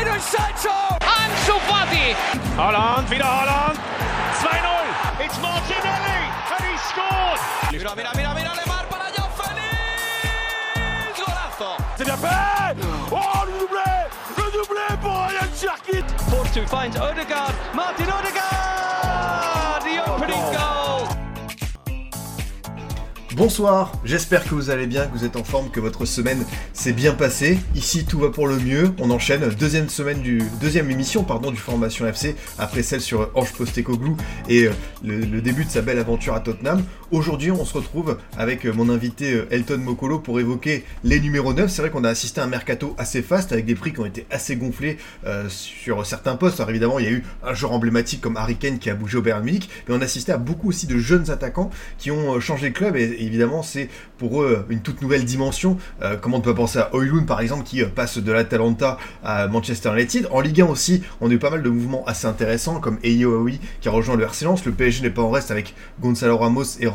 Jadon Sancho! Ansu Fati! Holland, wieder Holland! 2-0! It's Martinelli! And he scored! Mira, mira, mira, mira, Lemar para Joao Félix! Golazo! C'est bien fait! Oh, le doublé! Le doublé pour Ryan Cherkit! Force 2 finds Odegaard. Martin Odegaard! The opening goal! Bonsoir, j'espère que vous allez bien, que vous êtes en forme, que votre semaine s'est bien passée. Ici tout va pour le mieux, on enchaîne deuxième semaine du deuxième émission pardon du Formation FC après celle sur Ange Postecoglou et euh, le début de sa belle aventure à Tottenham. Aujourd'hui, on se retrouve avec euh, mon invité euh, Elton Mokolo pour évoquer les numéros 9. C'est vrai qu'on a assisté à un mercato assez fast avec des prix qui ont été assez gonflés euh, sur certains postes. Alors évidemment, il y a eu un joueur emblématique comme Harry Kane qui a bougé au Bayern Munich, mais on a assisté à beaucoup aussi de jeunes attaquants qui ont changé de club et évidemment, c'est pour eux une toute nouvelle dimension. Euh, comment on peut penser à Oilun par exemple qui passe de l'Atalanta à Manchester United. En Ligue 1 aussi, on a eu pas mal de mouvements assez intéressants comme Eyo Aoui qui a rejoint le RC Lens. Le PSG n'est pas en reste avec Gonzalo Ramos et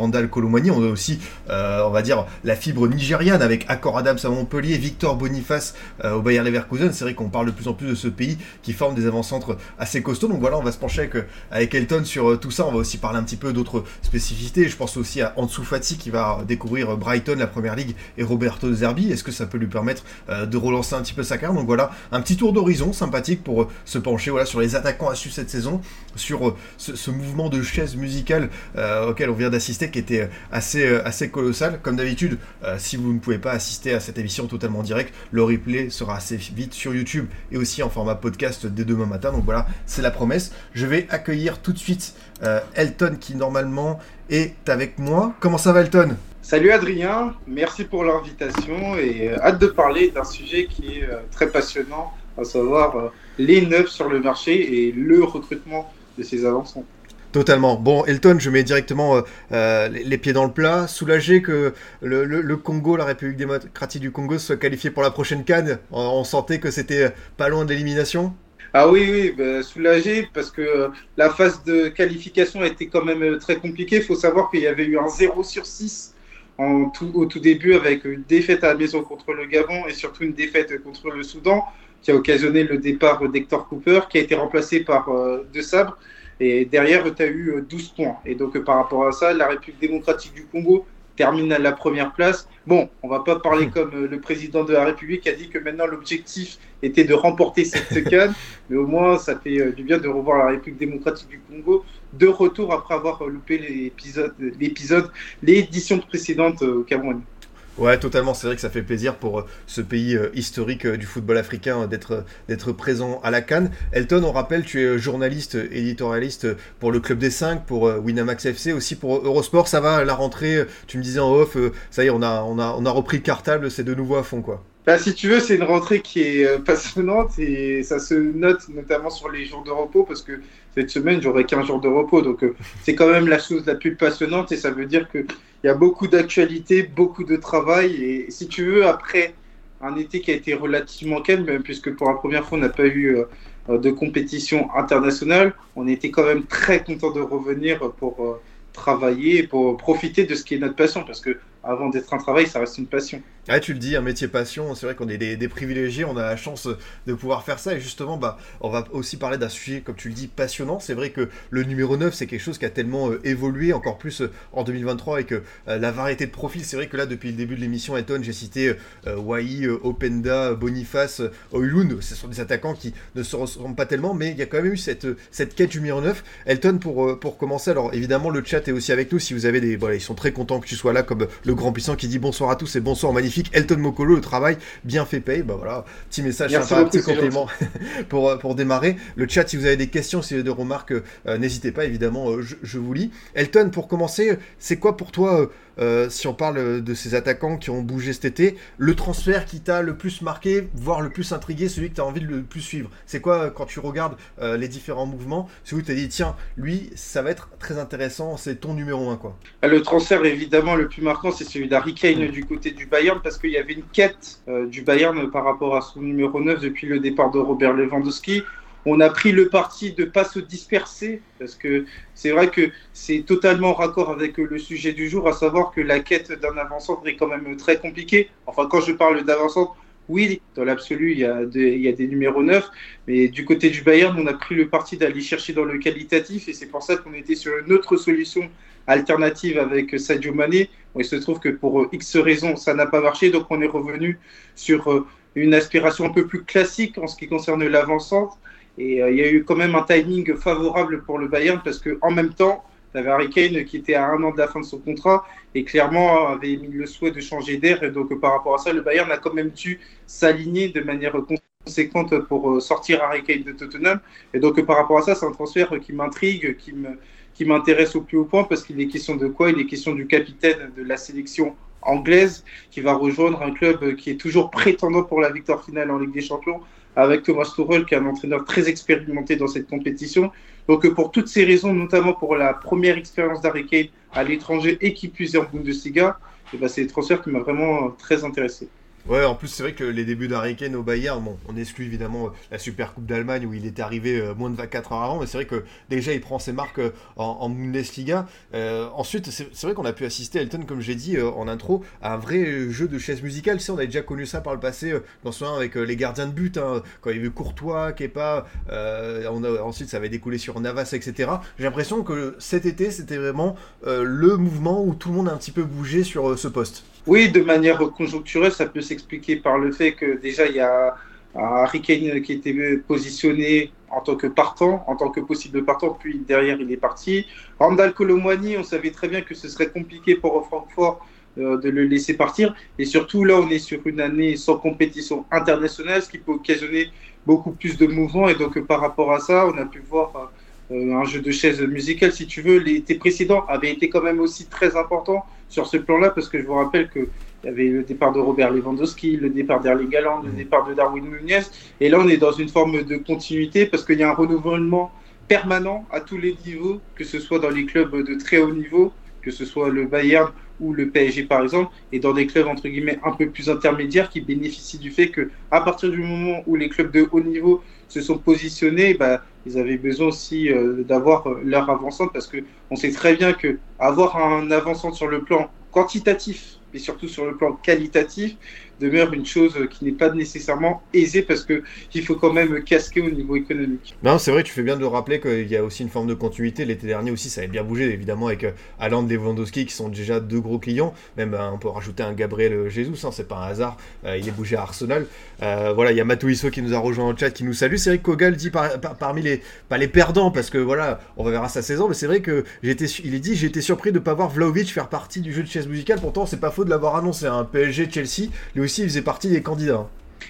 On a aussi, euh, on va dire, la fibre nigériane avec Accor Adams à Montpellier, Victor Boniface euh, au Bayer Leverkusen. C'est vrai qu'on parle de plus en plus de ce pays qui forme des avant-centres assez costauds. Donc voilà, on va se pencher avec, euh, Elton sur tout ça. On va aussi parler un petit peu d'autres spécificités. Je pense aussi à Ansu Fati qui va découvrir Brighton, la première ligue, et Roberto Zerbi. Est-ce que ça peut lui permettre de relancer un petit peu sa carrière? Donc voilà, un petit tour d'horizon sympathique pour se pencher sur les attaquants à suivre cette saison, sur ce, mouvement de chaise musicale auquel on vient d'assister était euh, assez, euh, assez colossal. Comme d'habitude, euh, si vous ne pouvez pas assister à cette émission totalement directe, le replay sera assez vite sur YouTube et aussi en format podcast dès demain matin. Donc voilà, c'est la promesse. Je vais accueillir tout de suite Elton qui normalement est avec moi. Comment ça va Elton? Salut Adrien, merci pour l'invitation et hâte de parler d'un sujet qui est très passionnant, à savoir les neufs sur le marché et le recrutement de ces avançants. Totalement. Bon, Elton, je mets directement euh, euh, les, pieds dans le plat. Soulagé que le, Congo, la République démocratique du Congo, soit qualifié pour la prochaine Cannes. On, sentait que c'était pas loin de l'élimination. Ah oui, oui, bah, soulagé parce que euh, la phase de qualification a été quand même euh, très compliquée. Il faut savoir qu'il y avait eu un 0 sur 6 en tout, au tout début avec une défaite à la maison contre le Gabon et surtout une défaite contre le Soudan qui a occasionné le départ d'Hector Cooper qui a été remplacé par euh, De Sabre. Et derrière, tu as eu euh, 12 points. Et donc, euh, par rapport à ça, la République démocratique du Congo termine à la première place. Bon, on va pas parler comme euh, le président de la République a dit que maintenant l'objectif était de remporter cette canne, mais au moins ça fait euh, du bien de revoir la République démocratique du Congo de retour après avoir euh, loupé l'épisode, l'épisode, l'édition précédente euh, au Cameroun. Ouais, totalement. C'est vrai que ça fait plaisir pour euh, ce pays euh, historique euh, du football africain d'être d'être présent à la Cannes. Elton, on rappelle, tu es journaliste, éditorialiste pour le Club des 5, pour Winamax FC, aussi pour Eurosport. Ça va, la rentrée, tu me disais en off, ça y est, on a, on a, on a repris le cartable, c'est de nouveau à fond, quoi. Bah, si tu veux, c'est une rentrée qui est euh, passionnante et ça se note notamment sur les jours de repos parce que cette semaine, j'aurai 15 jours de repos. Donc, euh, c'est quand même la chose la plus passionnante et ça veut dire qu'il y a beaucoup d'actualités, beaucoup de travail. Et si tu veux, après un été qui a été relativement calme, puisque pour la première fois, on n'a pas eu euh, de compétition internationale, on était quand même très content de revenir pour travailler, pour profiter de ce qui est notre passion parce que avant d'être un travail, ça reste une passion. Ah, tu le dis, un métier passion, c'est vrai qu'on est des, privilégiés, on a la chance de pouvoir faire ça. Et justement, bah, on va aussi parler d'un sujet, comme tu le dis, passionnant. C'est vrai que le numéro 9, c'est quelque chose qui a tellement euh, évolué, encore plus euh, en 2023, avec euh, la variété de profils. C'est vrai que là, depuis le début de l'émission, Elton, j'ai cité Wai, Openda, Boniface, Oilun. Ce sont des attaquants qui ne se ressemblent pas tellement, mais il y a quand même eu cette, cette quête du numéro 9. Elton, pour, pour commencer, alors évidemment, le chat est aussi avec nous. Si vous avez des. Ils sont très contents que tu sois là, comme le grand puissant qui dit bonsoir à tous et bonsoir magnifique. Elton Mokolo, le travail bien fait paye. Bah voilà, petit message Merci sympa, petit c'est compliment pour, euh, pour démarrer. Le chat, si vous avez des questions, si vous avez des remarques, euh, n'hésitez pas, évidemment, euh, je, je vous lis. Elton, pour commencer, c'est quoi pour toi, euh, si on parle euh, de ces attaquants qui ont bougé cet été, le transfert qui t'a le plus marqué, voire le plus intrigué, celui que tu as envie de le plus suivre? C'est quoi, euh, quand tu regardes euh, les différents mouvements, celui où tu as dit, tiens, lui, ça va être très intéressant, c'est ton numéro 1, quoi? Ah, Le transfert évidemment le plus marquant, c'est celui d'Harry Kane du côté du Bayern parce qu'il y avait une quête euh, du Bayern par rapport à son numéro 9 depuis le départ de Robert Lewandowski. On a pris le parti de pas se disperser parce que c'est vrai que c'est totalement raccord avec euh, le sujet du jour, à savoir que la quête d'un avant-centre est quand même très compliquée. Enfin, quand je parle d'avant-centre, oui, dans l'absolu, il, y a des, numéros 9, mais du côté du Bayern, on a pris le parti d'aller chercher dans le qualitatif, et c'est pour ça qu'on était sur une autre solution alternative avec Sadio Mané. Il se trouve que pour X raisons, ça n'a pas marché, donc on est revenu sur une aspiration un peu plus classique en ce qui concerne l'avancante. Et euh, il y a eu quand même un timing favorable pour le Bayern parce que en même temps, tu avais Harry Kane qui était à un an de la fin de son contrat et clairement avait émis le souhait de changer d'air. Et donc par rapport à ça, le Bayern a quand même dû s'aligner de manière conséquente pour euh, sortir Harry Kane de Tottenham. Et donc par rapport à ça, c'est un transfert qui m'intrigue, qui m'intéresse au plus haut point parce qu'il est question de quoi? Il est question du capitaine de la sélection anglaise qui va rejoindre un club qui est toujours prétendant pour la victoire finale en Ligue des Champions avec Thomas Tuchel, qui est un entraîneur très expérimenté dans cette compétition. Donc, pour toutes ces raisons, notamment pour la première expérience d'Harry à l'étranger et qui puise en Bundesliga, eh ben, c'est des transferts qui m'a vraiment très intéressé. Ouais, en plus, c'est vrai que les débuts d'Harry Kane au Bayern, bon, on exclut évidemment euh, la Super Coupe d'Allemagne où il était arrivé euh, moins de 24 heures avant, mais c'est vrai que déjà il prend ses marques euh, en, Bundesliga. ensuite, c'est vrai qu'on a pu assister, Elton, comme j'ai dit en intro, à un vrai jeu de chaise musicale. Tu on a déjà connu ça par le passé, dans ce moment avec les gardiens de but, hein, quand il y avait Courtois, Kepa, a, ensuite ça avait découlé sur Navas, etc. J'ai l'impression que cet été, c'était vraiment le mouvement où tout le monde a un petit peu bougé sur ce poste. Oui, de manière conjoncturelle, ça peut s'expliquer par le fait que déjà il y a Harry Kane qui était positionné en tant que partant, en tant que possible partant, puis derrière il est parti. Randall Colomwani, on savait très bien que ce serait compliqué pour Francfort euh, de le laisser partir. Et surtout là, on est sur une année sans compétition internationale, ce qui peut occasionner beaucoup plus de mouvements. Et donc par rapport à ça, on a pu voir euh, un jeu de chaise musicale, si tu veux. L'été précédent avait été quand même aussi très important sur ce plan-là, parce que je vous rappelle qu'il y avait le départ de Robert Lewandowski, le départ d'Erling Haaland, le mm. départ de Darwin Nunez, et là on est dans une forme de continuité, parce qu'il y a un renouvellement permanent à tous les niveaux, que ce soit dans les clubs de très haut niveau, que ce soit le Bayern ou le PSG par exemple, et dans des clubs entre guillemets un peu plus intermédiaires qui bénéficient du fait que à partir du moment où les clubs de haut niveau se sont positionnés, bah, ils avaient besoin aussi euh, d'avoir euh, leur avançante parce que on sait très bien que avoir un avançant sur le plan quantitatif et surtout sur le plan qualitatif, demeure une chose qui n'est pas nécessairement aisée parce que il faut quand même casquer au niveau économique. Non, c'est vrai, tu fais bien de rappeler qu'il y a aussi une forme de continuité. L'été dernier aussi, ça avait bien bougé, évidemment, avec Alan et Lewandowski qui sont déjà deux gros clients. Même ben, on peut rajouter un Gabriel Jesus, hein, c'est pas un hasard. Euh, il est bougé à Arsenal. Euh, voilà, il y a Matouisso qui nous a rejoint au chat, qui nous salue. C'est vrai que Kogal dit parmi les pas les perdants parce que voilà, on verra sa saison, mais c'est vrai que j'étais, il est dit, été surpris de pas voir Vlaovic faire partie du jeu de chaise musicale. Pourtant, c'est pas faux de l'avoir annoncé. Un hein. PSG Chelsea, lui aussi, il faisait partie des candidats.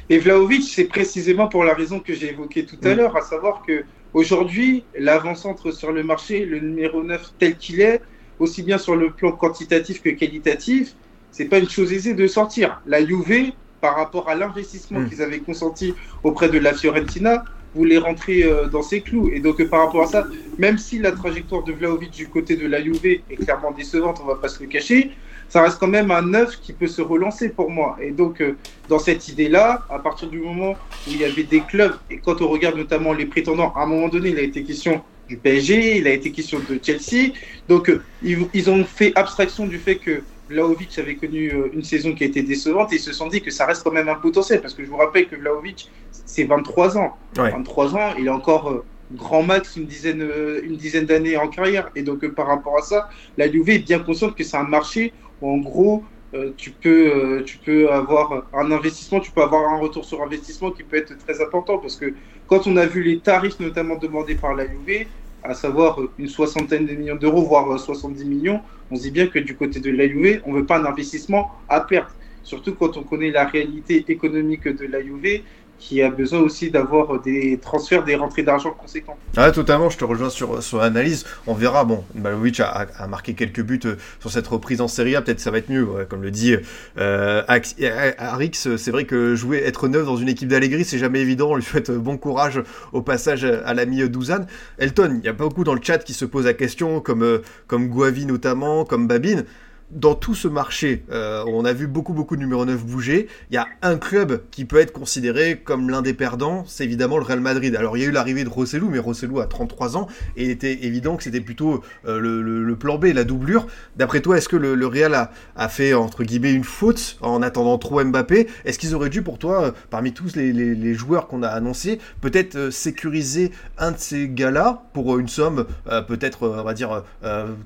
Et Vlaovic, c'est précisément pour la raison que j'ai évoquée tout à l'heure, à savoir que aujourd'hui, l'avant-centre sur le marché, le numéro 9 tel qu'il est, aussi bien sur le plan quantitatif que qualitatif, c'est pas une chose aisée de sortir. La Juve, par rapport à l'investissement mm. qu'ils avaient consenti auprès de la Fiorentina, voulait rentrer euh, dans ses clous. Et donc, par rapport à ça, même si la trajectoire de Vlaovic du côté de la Juve est clairement décevante, on va pas se le cacher, ça reste quand même un neuf qui peut se relancer pour moi. Et donc, euh, dans cette idée-là, à partir du moment où il y avait des clubs, et quand on regarde notamment les prétendants, à un moment donné, il a été question du PSG, il a été question de Chelsea. Donc, euh, ils, ont fait abstraction du fait que Vlaovic avait connu euh, une saison qui a été décevante et ils se sont dit que ça reste quand même un potentiel. Parce que je vous rappelle que Vlaovic, c'est 23 ans. 23 ans, il est encore grand max une dizaine, une dizaine d'années en carrière. Et donc, par rapport à ça, la Juve est bien consciente que c'est un marché en gros, euh, tu, peux, euh, tu peux avoir un investissement, tu peux avoir un retour sur investissement qui peut être très important parce que quand on a vu les tarifs notamment demandés par la Juve, à savoir une soixantaine de millions d'euros, voire 70 millions, on se dit bien que du côté de la Juve, on ne veut pas un investissement à perte. Surtout quand on connaît la réalité économique de la Juve, qui a besoin aussi d'avoir des transferts, des rentrées d'argent conséquents. Ah, totalement, je te rejoins sur, sur l'analyse. On verra, bon, Malovic a, marqué quelques buts euh, sur cette reprise en Serie A, peut-être ça va être mieux, comme le dit euh, Arix. C'est vrai que jouer, être neuf dans une équipe d'Allegri, c'est jamais évident. On lui souhaite bon courage au passage à l'ami Douzane. Elton, il y a beaucoup dans le chat qui se posent la question, comme, euh, comme Guavi notamment, comme Babine. Dans tout ce marché, euh, on a vu beaucoup beaucoup de numéro 9 bouger. Il y a un club qui peut être considéré comme l'un des perdants, c'est évidemment le Real Madrid. Alors il y a eu l'arrivée de Rossellou, mais Rossellou a 33 ans et il était évident que c'était plutôt euh, le, plan B, la doublure. D'après toi, est-ce que le, Real a, fait entre guillemets une faute en attendant trop Mbappé? Est-ce qu'ils auraient dû pour toi, euh, parmi tous les, joueurs qu'on a annoncés, peut-être sécuriser un de ces gars-là pour une somme peut-être on va dire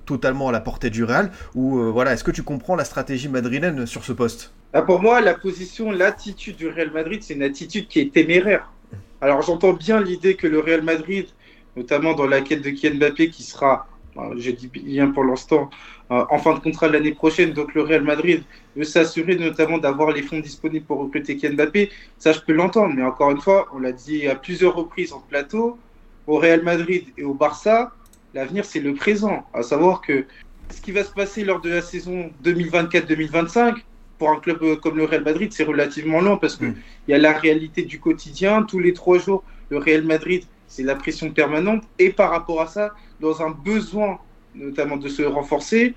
totalement à la portée du Real? Ou voilà, est-ce que tu comprends la stratégie madrilène sur ce poste? Ah, pour moi, la position, l'attitude du Real Madrid, c'est une attitude qui est téméraire. Alors j'entends bien l'idée que le Real Madrid, notamment dans la quête de Kylian Mbappé, qui sera, je dis bien pour l'instant, euh, en fin de contrat l'année prochaine, donc le Real Madrid veut s'assurer notamment d'avoir les fonds disponibles pour recruter Kylian Mbappé. Ça, je peux l'entendre, mais encore une fois, on l'a dit à plusieurs reprises en plateau, au Real Madrid et au Barça, l'avenir c'est le présent. À savoir que ce qui va se passer lors de la saison 2024-2025, pour un club euh, comme le Real Madrid, c'est relativement long parce qu'il mm. il y a la réalité du quotidien. Tous les trois jours, le Real Madrid, c'est la pression permanente. Et par rapport à ça, dans un besoin notamment de se renforcer,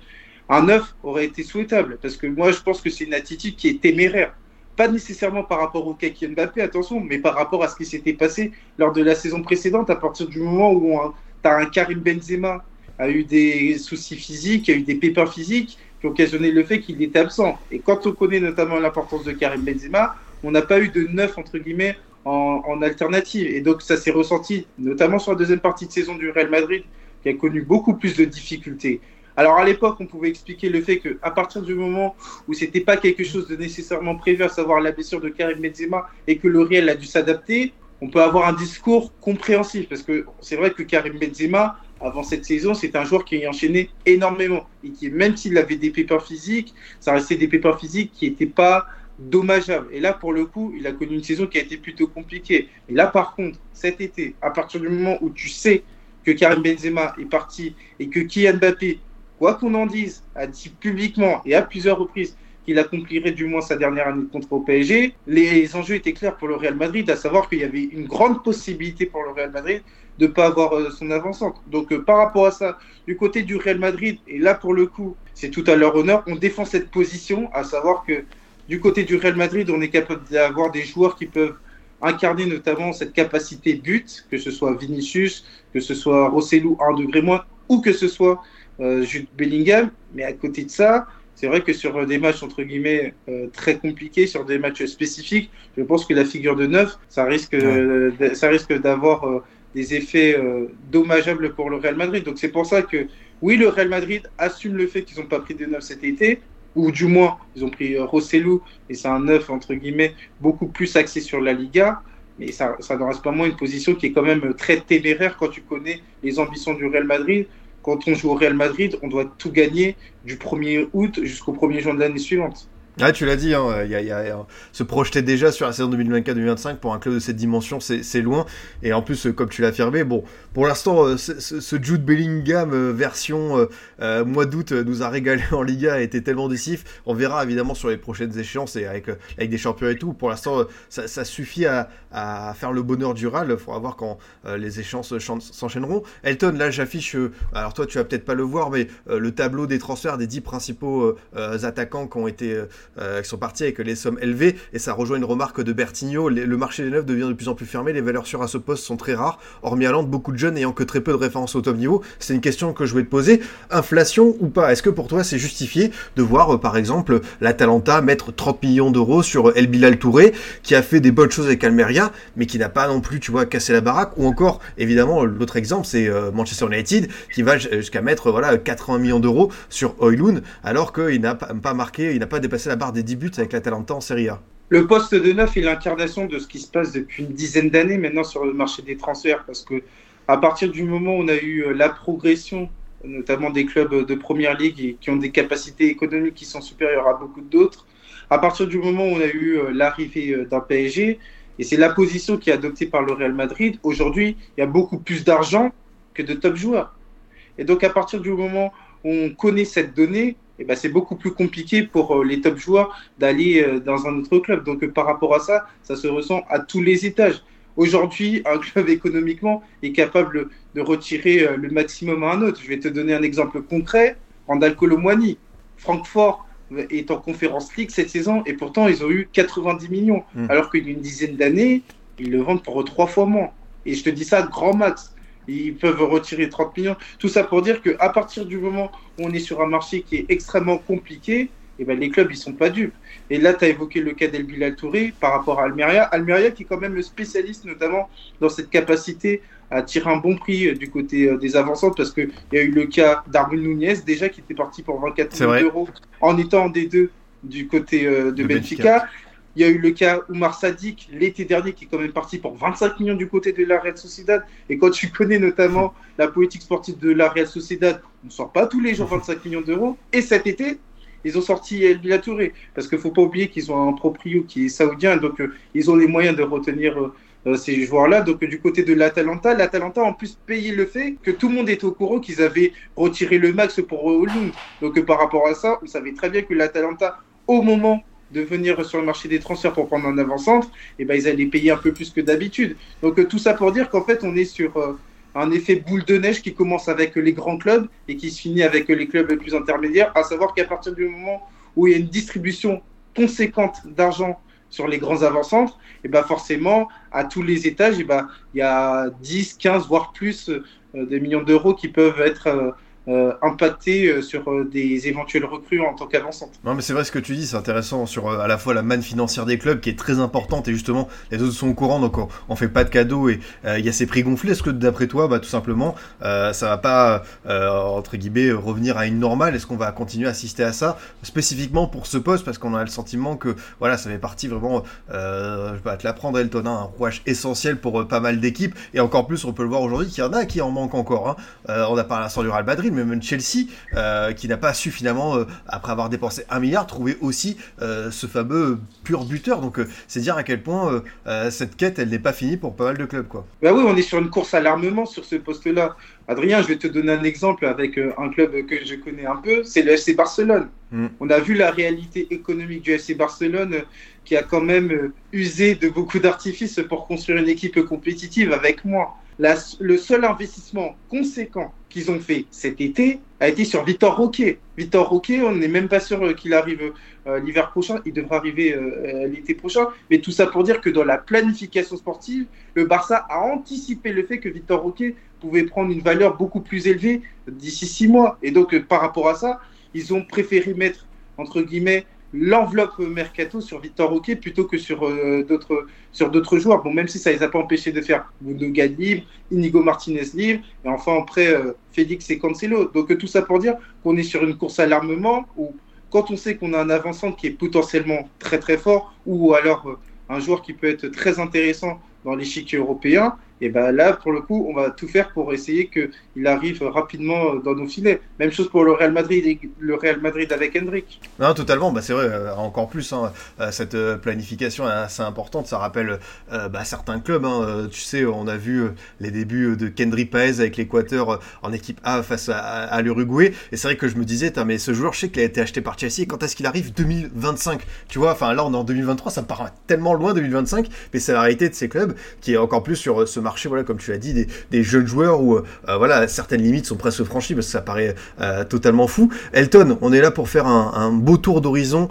un neuf aurait été souhaitable. Parce que moi, je pense que c'est une attitude qui est téméraire. Pas nécessairement par rapport au Kaki Mbappé, attention, mais par rapport à ce qui s'était passé lors de la saison précédente, à partir du moment où tu as un Karim Benzema a eu des soucis physiques, a eu des pépins physiques, qui occasionné le fait qu'il était absent. Et quand on connaît notamment l'importance de Karim Benzema, on n'a pas eu de neuf, entre guillemets, en, alternative. Et donc, ça s'est ressenti, notamment sur la deuxième partie de saison du Real Madrid, qui a connu beaucoup plus de difficultés. Alors, à l'époque, on pouvait expliquer le fait qu'à partir du moment où c'était pas quelque chose de nécessairement prévu, à savoir la blessure de Karim Benzema, et que le Real a dû s'adapter, on peut avoir un discours compréhensif. Parce que c'est vrai que Karim Benzema, avant cette saison, c'est un joueur qui a enchaîné énormément. Et qui, même s'il avait des pépins physiques, ça restait des pépins physiques qui n'étaient pas dommageables. Et là, pour le coup, il a connu une saison qui a été plutôt compliquée. Et là, par contre, cet été, à partir du moment où tu sais que Karim Benzema est parti et que Kylian Mbappé, quoi qu'on en dise, a dit publiquement et à plusieurs reprises qu'il accomplirait du moins sa dernière année de contrat au PSG, les enjeux étaient clairs pour le Real Madrid, à savoir qu'il y avait une grande possibilité pour le Real Madrid de ne pas avoir euh, son avançante. Donc euh, par rapport à ça, du côté du Real Madrid, et là pour le coup, c'est tout à leur honneur, on défend cette position, à savoir que du côté du Real Madrid, on est capable d'avoir des joueurs qui peuvent incarner notamment cette capacité but, que ce soit Vinicius, que ce soit Rossellou un degré moins, ou que ce soit euh, Jude Bellingham. Mais à côté de ça, c'est vrai que sur des matchs entre guillemets très compliqués, sur des matchs spécifiques, je pense que la figure de neuf, ça risque, ça risque d'avoir des effets euh, dommageables pour le Real Madrid. Donc c'est pour ça que oui, le Real Madrid assume le fait qu'ils n'ont pas pris des neufs cet été, ou du moins ils ont pris euh, Rossellou, et c'est un neuf entre guillemets beaucoup plus axé sur la Liga. Mais ça, ça ne reste pas moins une position qui est quand même très téméraire quand tu connais les ambitions du Real Madrid. Quand on joue au Real Madrid, on doit tout gagner du 1er août jusqu'au 1er juin de l'année suivante. Ah, tu l'as dit, hein, y a, se projeter déjà sur la saison 2024-2025 pour un club de cette dimension, c'est loin. Et en plus, comme tu l'as affirmé, bon, pour l'instant, euh, ce, Jude Bellingham euh, version euh, mois d'août nous a régalé en Liga, a été tellement décisif. On verra évidemment sur les prochaines échéances et avec, avec des champions et tout. Pour l'instant, ça, suffit à, faire le bonheur du RAL. Il faudra voir quand les échéances s'enchaîneront. Elton, là, j'affiche, alors toi, tu vas peut-être pas le voir, mais le tableau des transferts des 10 principaux attaquants qui ont été euh, qui sont partis avec les sommes élevées, et ça rejoint une remarque de Bertigno, le marché des neufs devient de plus en plus fermé, les valeurs sûres à ce poste sont très rares, hormis à beaucoup de jeunes ayant que très peu de références au top niveau. C'est une question que je voulais te poser, inflation ou pas? Est-ce que pour toi c'est justifié de voir euh, par exemple l'Atalanta mettre 30 millions d'euros sur El Bilal Touré, qui a fait des bonnes choses avec Almeria, mais qui n'a pas non plus, tu vois, cassé la baraque, ou encore, évidemment, l'autre exemple, c'est euh, Manchester United, qui va jusqu'à mettre voilà 80 millions d'euros sur Oilun, alors qu'il n'a pas marqué, il n'a pas dépassé la des 10 buts avec l'Atalanta en Serie A. Le poste de neuf est l'incarnation de ce qui se passe depuis une dizaine d'années maintenant sur le marché des transferts parce que à partir du moment où on a eu euh, la progression, notamment des clubs de première ligue qui ont des capacités économiques qui sont supérieures à beaucoup d'autres, à partir du moment où on a eu euh, l'arrivée euh, d'un PSG, et c'est la position qui est adoptée par le Real Madrid, aujourd'hui, il y a beaucoup plus d'argent que de top joueurs. Et donc, à partir du moment où on connaît cette donnée, eh ben, c'est beaucoup plus compliqué pour euh, les top joueurs d'aller euh, dans un autre club. Donc euh, par rapport à ça, ça se ressent à tous les étages. Aujourd'hui, un club économiquement est capable de retirer le maximum à un autre. Je vais te donner un exemple concret. Randall Colomwani, Francfort est en conférence League cette saison et pourtant ils ont eu 90 millions. Mm. Alors qu'il y a une dizaine d'années, ils le vendent pour trois fois moins. Et je te dis ça, grand max. Ils peuvent retirer 30 millions. Tout ça pour dire qu'à partir du moment où on est sur un marché qui est extrêmement compliqué, eh ben, les clubs, ils sont pas dupes. Et là, tu as évoqué le cas d'El Bilal Touré par rapport à Almeria. Almeria qui est quand même le spécialiste, notamment dans cette capacité à tirer un bon prix euh, du côté euh, des avancantes, parce qu'il y a eu le cas d'Armin Nunez, déjà, qui était parti pour 24 C'est millions d'euros en étant en D2 du côté euh, de, De Benfica. Benfica. Il y a eu le cas Oumar Sadik l'été dernier qui est quand même parti pour 25 millions du côté de la Real Sociedad. Et quand tu connais notamment la politique sportive de la Real Sociedad, on ne sort pas tous les jours 25 millions d'euros. Et cet été, ils ont sorti El Bilal Touré. Parce qu'il ne faut pas oublier qu'ils ont un proprio qui est saoudien. Donc euh, ils ont les moyens de retenir euh, euh, ces joueurs-là. Donc euh, du côté de l'Atalanta, l'Atalanta a en plus payé le fait que tout le monde était au courant qu'ils avaient retiré le max pour Hollund. Donc par rapport à ça, on savait très bien que l'Atalanta, au moment de venir sur le marché des transferts pour prendre un avant-centre, eh ben, ils allaient payer un peu plus que d'habitude. Donc euh, tout ça pour dire qu'en fait, on est sur euh, un effet boule de neige qui commence avec les grands clubs et qui se finit avec les clubs les plus intermédiaires, à savoir qu'à partir du moment où il y a une distribution conséquente d'argent sur les grands avant-centres, et ben forcément, à tous les étages, et ben, il y a 10, 15, voire plus euh, de millions d'euros qui peuvent être euh, impactés euh, sur euh, des éventuels recrues en tant qu'avançantes. Non mais c'est vrai ce que tu dis, c'est intéressant sur euh, à la fois la manne financière des clubs qui est très importante et justement les autres sont au courant donc on, on fait pas de cadeaux et il y a ces prix gonflés. Est-ce que d'après toi, bah, tout simplement, euh, ça va pas entre guillemets revenir à une normale? Est-ce qu'on va continuer à assister à ça spécifiquement pour ce poste? Parce qu'on a le sentiment que voilà ça fait partie vraiment, je vais pas te l'apprendre Elton, hein, un rouage essentiel pour pas mal d'équipes et encore plus on peut le voir aujourd'hui qu'il y en a qui en manquent encore. Hein. On a parlé à du Real Madrid, mais même Chelsea euh, qui n'a pas su finalement euh, après avoir dépensé un milliard trouver aussi euh, ce fameux pur buteur. Donc c'est dire à quel point cette quête elle n'est pas finie pour pas mal de clubs quoi. Bah oui, on est sur une course à l'armement sur ce poste-là. Adrien, je vais te donner un exemple avec un club que je connais un peu, c'est le FC Barcelone. Mm. On a vu la réalité économique du FC Barcelone qui a quand même usé de beaucoup d'artifices pour construire une équipe compétitive avec moi. La- le seul investissement conséquent qu'ils ont fait cet été a été sur Victor Roquet. Victor Roquet, on n'est même pas sûr euh, qu'il arrive euh, l'hiver prochain, il devra arriver euh, l'été prochain, mais tout ça pour dire que dans la planification sportive, le Barça a anticipé le fait que Victor Roquet pouvait prendre une valeur beaucoup plus élevée d'ici six mois. Et donc, par rapport à ça, ils ont préféré mettre, entre guillemets, l'enveloppe mercato sur Victor Roquet plutôt que sur euh, d'autres sur d'autres joueurs. Bon, même si ça les a pas empêchés de faire Gundogan libre, Inigo Martinez libre, et enfin après euh, Félix et Cancelo. Donc euh, tout ça pour dire qu'on est sur une course à l'armement où quand on sait qu'on a un avançant qui est potentiellement très très fort, ou alors un joueur qui peut être très intéressant dans l'échiquier européen, et ben là, pour le coup, on va tout faire pour essayer qu'il arrive rapidement dans nos filets. Même chose pour le Real Madrid, et le Real Madrid avec Hendrick. Non, totalement, bah, c'est vrai, euh, encore plus, hein, euh, cette euh, planification est assez importante, ça rappelle bah, certains clubs, hein, tu sais, on a vu les débuts de Kendry Paez avec l'Équateur en équipe A face à, à l'Uruguay, et c'est vrai que je me disais, mais ce joueur, je sais qu'il a été acheté par Chelsea, quand est-ce qu'il arrive? 2025 Tu vois, enfin là on est en 2023, ça me paraît tellement loin 2025, mais c'est la réalité de ces clubs qui est encore plus sur ce marché, voilà, comme tu l'as dit, des, jeunes joueurs où euh, euh, voilà, certaines limites sont presque franchies, parce que ça paraît euh, totalement fou. Elton, on est là pour faire un, beau tour d'horizon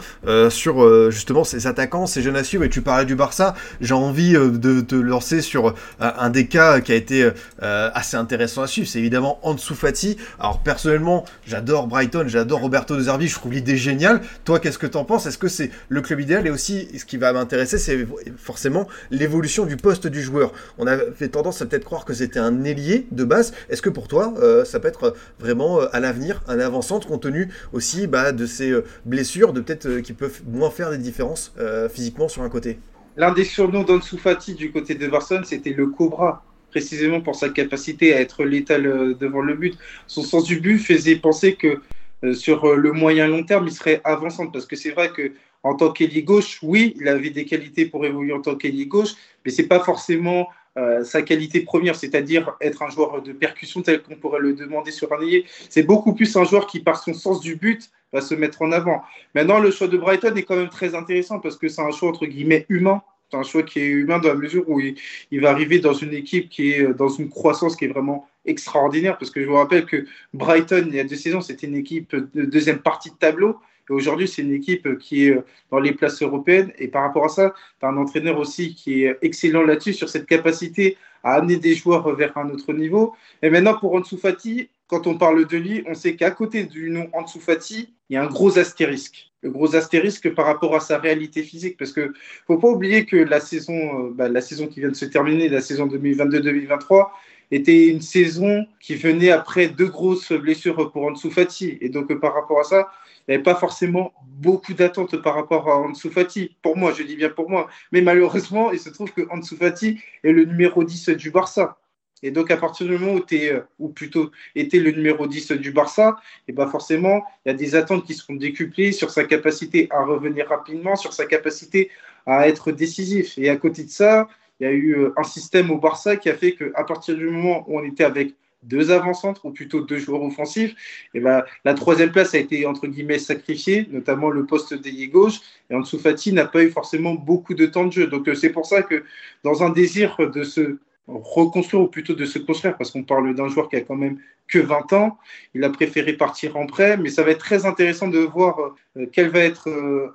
sur justement ces attaquants, ces jeunes à suivre. Et tu parlais du Barça, j'ai envie de te lancer sur un des cas qui a été assez intéressant à suivre. C'est évidemment Ansu Fati. Alors personnellement, j'adore Brighton, j'adore Roberto De Zerbi, je trouve l'idée géniale. Toi, qu'est-ce que t'en penses? Est-ce que c'est le club idéal? Et aussi, ce qui va m'intéresser, c'est forcément l'évolution du poste du joueur. On avait tendance à peut-être croire que c'était un ailier de base. Est-ce que pour toi, euh, ça peut être vraiment euh, à l'avenir un avant-centre compte tenu aussi bah, de euh, blessures, de peut-être euh, qui peuvent moins faire des différences euh, physiquement sur un côté? L'un des surnoms d'Ansu Fati du côté de Barcelone, c'était le Cobra, précisément pour sa capacité à être létal euh, devant le but. Son sens du but faisait penser que euh, sur euh, le moyen long terme, il serait avançant, parce que c'est vrai que en tant qu'ailier gauche, oui, il avait des qualités pour évoluer en tant qu'ailier gauche, mais c'est pas forcément euh, sa qualité première, c'est-à-dire être un joueur de percussion tel qu'on pourrait le demander sur un ailier. C'est beaucoup plus un joueur qui, par son sens du but, va se mettre en avant. Maintenant, le choix de Brighton est quand même très intéressant parce que c'est un choix entre guillemets humain. C'est un choix qui est humain dans la mesure où il, il, va arriver dans une équipe qui est dans une croissance qui est vraiment extraordinaire. Parce que je vous rappelle que Brighton, il y a deux saisons, c'était une équipe de deuxième partie de tableau. Aujourd'hui, c'est une équipe qui est dans les places européennes. Et par rapport à ça, tu as un entraîneur aussi qui est excellent là-dessus, sur cette capacité à amener des joueurs vers un autre niveau. Et maintenant, pour Ansu Fati, quand on parle de lui, on sait qu'à côté du nom Ansu Fati, il y a un gros astérisque. Le gros astérisque par rapport à sa réalité physique. Parce que faut pas oublier que la saison, bah, la saison qui vient de se terminer, la saison 2022-2023, était une saison qui venait après deux grosses blessures pour Ansu Fati. Et donc, par rapport à ça, il n'y avait pas forcément beaucoup d'attentes par rapport à Ansu Fati. Pour moi, je dis bien pour moi. Mais malheureusement, il se trouve que Ansu Fati est le numéro 10 du Barça. Et donc, à partir du moment où tu es, ou plutôt était le numéro 10 du Barça, et ben forcément, il y a des attentes qui seront décuplées sur sa capacité à revenir rapidement, sur sa capacité à être décisif. Et à côté de ça, il y a eu un système au Barça qui a fait qu'à partir du moment où on était avec deux avant-centres, ou plutôt deux joueurs offensifs, et ben, la troisième place a été entre guillemets sacrifiée, notamment le poste d'ailier gauche, et Ansu Fati n'a pas eu forcément beaucoup de temps de jeu. Donc c'est pour ça que dans un désir de se reconstruire, ou plutôt de se construire, parce qu'on parle d'un joueur qui a quand même que 20 ans, il a préféré partir en prêt, mais ça va être très intéressant de voir euh, quelle va être euh,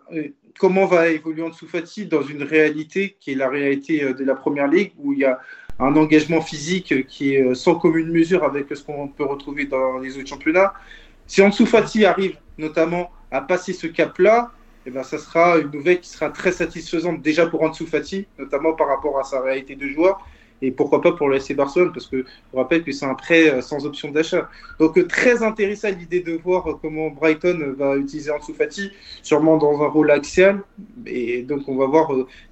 comment va évoluer Ansu Fati dans une réalité qui est la réalité euh, de la première ligue où il y a un engagement physique qui est sans commune mesure avec ce qu'on peut retrouver dans les autres championnats. Si Ansu Fati arrive notamment à passer ce cap-là, eh ben, ça sera une nouvelle qui sera très satisfaisante déjà pour Ansu Fati, notamment par rapport à sa réalité de joueur, et pourquoi pas pour le SC Barcelone, parce que je rappelle que c'est un prêt sans option d'achat. Donc très intéressant l'idée de voir comment Brighton va utiliser Ansu Fati, sûrement dans un rôle axial, et donc on va voir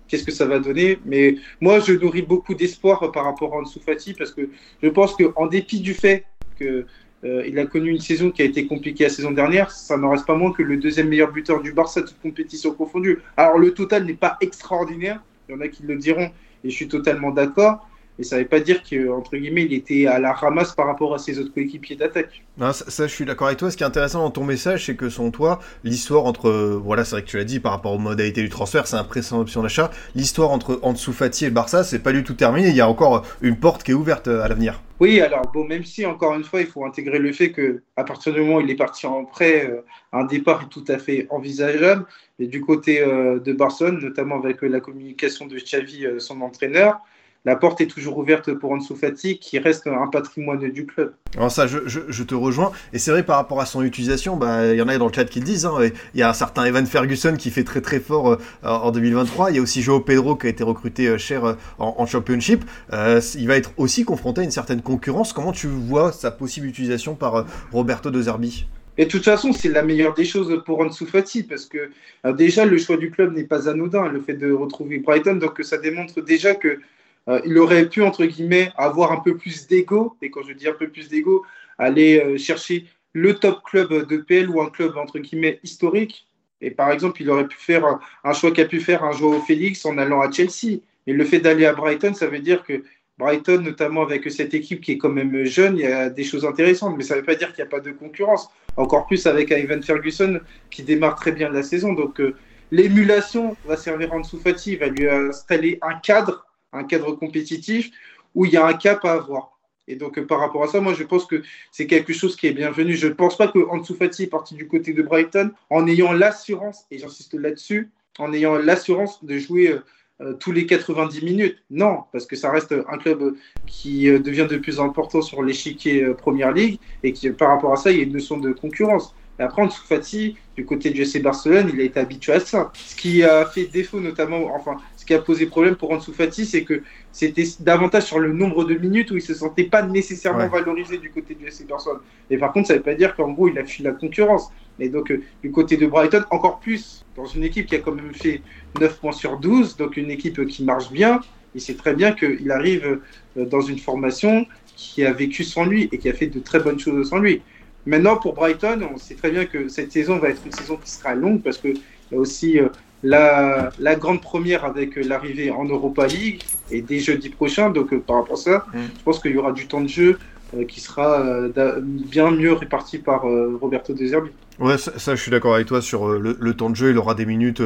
qu'est-ce que ça va donner. Mais moi, je nourris beaucoup d'espoir par rapport à Ansu Fati, parce que je pense qu'en dépit du fait que euh, a connu une saison qui a été compliquée la saison dernière. Ça n'en reste pas moins que le deuxième meilleur buteur du Barça, toute compétition confondue. Alors, le total n'est pas extraordinaire. Il y en a qui le diront, et je suis totalement d'accord. Mais ça ne veut pas dire qu'entre guillemets, il était à la ramasse par rapport à ses autres coéquipiers d'attaque. ça, ça, je suis d'accord avec toi. Ce qui est intéressant dans ton message, c'est que selon toi, l'histoire entre. Voilà, c'est vrai que tu l'as dit par rapport aux modalités du transfert, c'est un prêt sans option d'achat. L'histoire entre Ansu Fati et le Barça, c'est pas du tout terminé. Il y a encore une porte qui est ouverte à l'avenir. Oui, alors bon, même si encore une fois, il faut intégrer le fait que à partir du moment où il est parti en prêt, euh, un départ est tout à fait envisageable. Et du côté euh, de Barcelone, notamment avec euh, la communication de Xavi, euh, son entraîneur, la porte est toujours ouverte pour Ansu Fati, qui reste un patrimoine du club. Alors ça, je, je, je te rejoins. Et c'est vrai par rapport à son utilisation, bah, il y en a dans le chat qui le disent. Hein, il y a un certain Evan Ferguson qui fait très très fort euh, en 2023. Il y a aussi Joao Pedro qui a été recruté euh, cher euh, en, en, Championship. il va être aussi confronté à une certaine concurrence. Comment tu vois sa possible utilisation par Roberto De Zerbi? Et de toute façon, c'est la meilleure des choses pour Ansu Fati parce que déjà le choix du club n'est pas anodin, le fait de retrouver Brighton, donc ça démontre déjà que euh, il aurait pu, entre guillemets, avoir un peu plus d'ego, et quand je dis un peu plus d'ego, aller euh, chercher le top club de PL ou un club, entre guillemets, historique. Et par exemple, il aurait pu faire un, choix qu'a pu faire un Joao Félix en allant à Chelsea. Et le fait d'aller à Brighton, ça veut dire que Brighton, notamment avec cette équipe qui est quand même jeune, il y a des choses intéressantes, mais ça ne veut pas dire qu'il n'y a pas de concurrence. Encore plus avec Ivan Ferguson qui démarre très bien la saison. Donc euh, l'émulation va servir à Ansu Fati, va lui installer un cadre un cadre compétitif où il y a un cap à avoir. Et donc, par rapport à ça, moi, je pense que c'est quelque chose qui est bienvenu. Je ne pense pas que Ansu Fati est parti du côté de Brighton en ayant l'assurance, et j'insiste là-dessus, en ayant l'assurance de jouer euh, tous les 90 minutes. Non, parce que ça reste un club qui euh, devient de plus en important sur l'échiquier euh, Première Ligue et qui, par rapport à ça, il y a une notion de concurrence. Et après, Ansu Fati, du côté du FC Barcelone, il a été habitué à ça. Ce qui a fait défaut, notamment, enfin, ce qui a posé problème pour Ansu Fati, c'est que c'était davantage sur le nombre de minutes où il se sentait pas nécessairement ouais. valorisé du côté du FC Barcelone. Et par contre, ça ne veut pas dire qu'en gros, il a fui la concurrence. Et donc, euh, du côté de Brighton, encore plus, dans une équipe qui a quand même fait 9 points sur 12, donc une équipe qui marche bien, il sait très bien qu'il arrive euh, dans une formation qui a vécu sans lui et qui a fait de très bonnes choses sans lui. Maintenant, pour Brighton, on sait très bien que cette saison va être une saison qui sera longue parce qu'il y a aussi euh, la, la, grande première avec l'arrivée en Europa League et dès jeudi prochain. Donc, euh, par rapport à ça, mmh. je pense qu'il y aura du temps de jeu euh, qui sera euh, bien mieux réparti par euh, Roberto De Zerbi. Ouais, ça, je suis d'accord avec toi sur euh, le, temps de jeu. Il aura des minutes,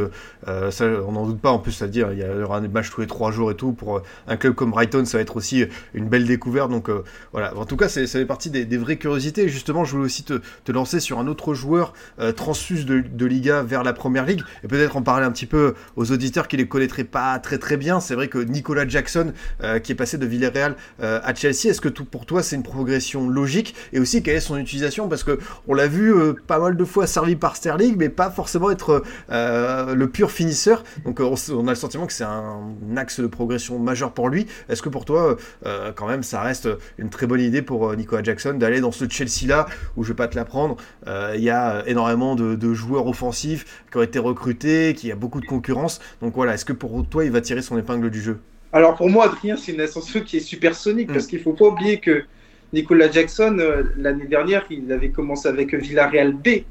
euh, ça, on n'en doute pas. En plus, ça dire, il y aura des matchs tous les trois jours et tout. Pour euh, un club comme Brighton, ça va être aussi une belle découverte. Donc voilà. En tout cas, ça fait partie des, vraies curiosités. justement, je voulais aussi te, lancer sur un autre joueur transfus de, de, Liga vers la Première Ligue et peut-être en parler un petit peu aux auditeurs qui les connaîtraient pas très très bien. C'est vrai que Nicolas Jackson, qui est passé de Villarreal à Chelsea, est-ce que pour toi c'est une progression logique? Et aussi quelle est son utilisation? Parce que on l'a vu pas mal de fois servi par Sterling, mais pas forcément être euh, le pur finisseur. Donc euh, on, a le sentiment que c'est un, axe de progression majeur pour lui. Est-ce que pour toi, euh, quand même, ça reste une très bonne idée pour Nicolas Jackson d'aller dans ce Chelsea-là, où je vais pas te l'apprendre, il y a énormément de, joueurs offensifs qui ont été recrutés, qui a beaucoup de concurrence. Donc voilà, est-ce que pour toi, il va tirer son épingle du jeu? Alors pour moi, Adrien, c'est une ascension qui est supersonique, mm. parce qu'il faut pas oublier que Nicolas Jackson, l'année dernière, il avait commencé avec Villarreal B,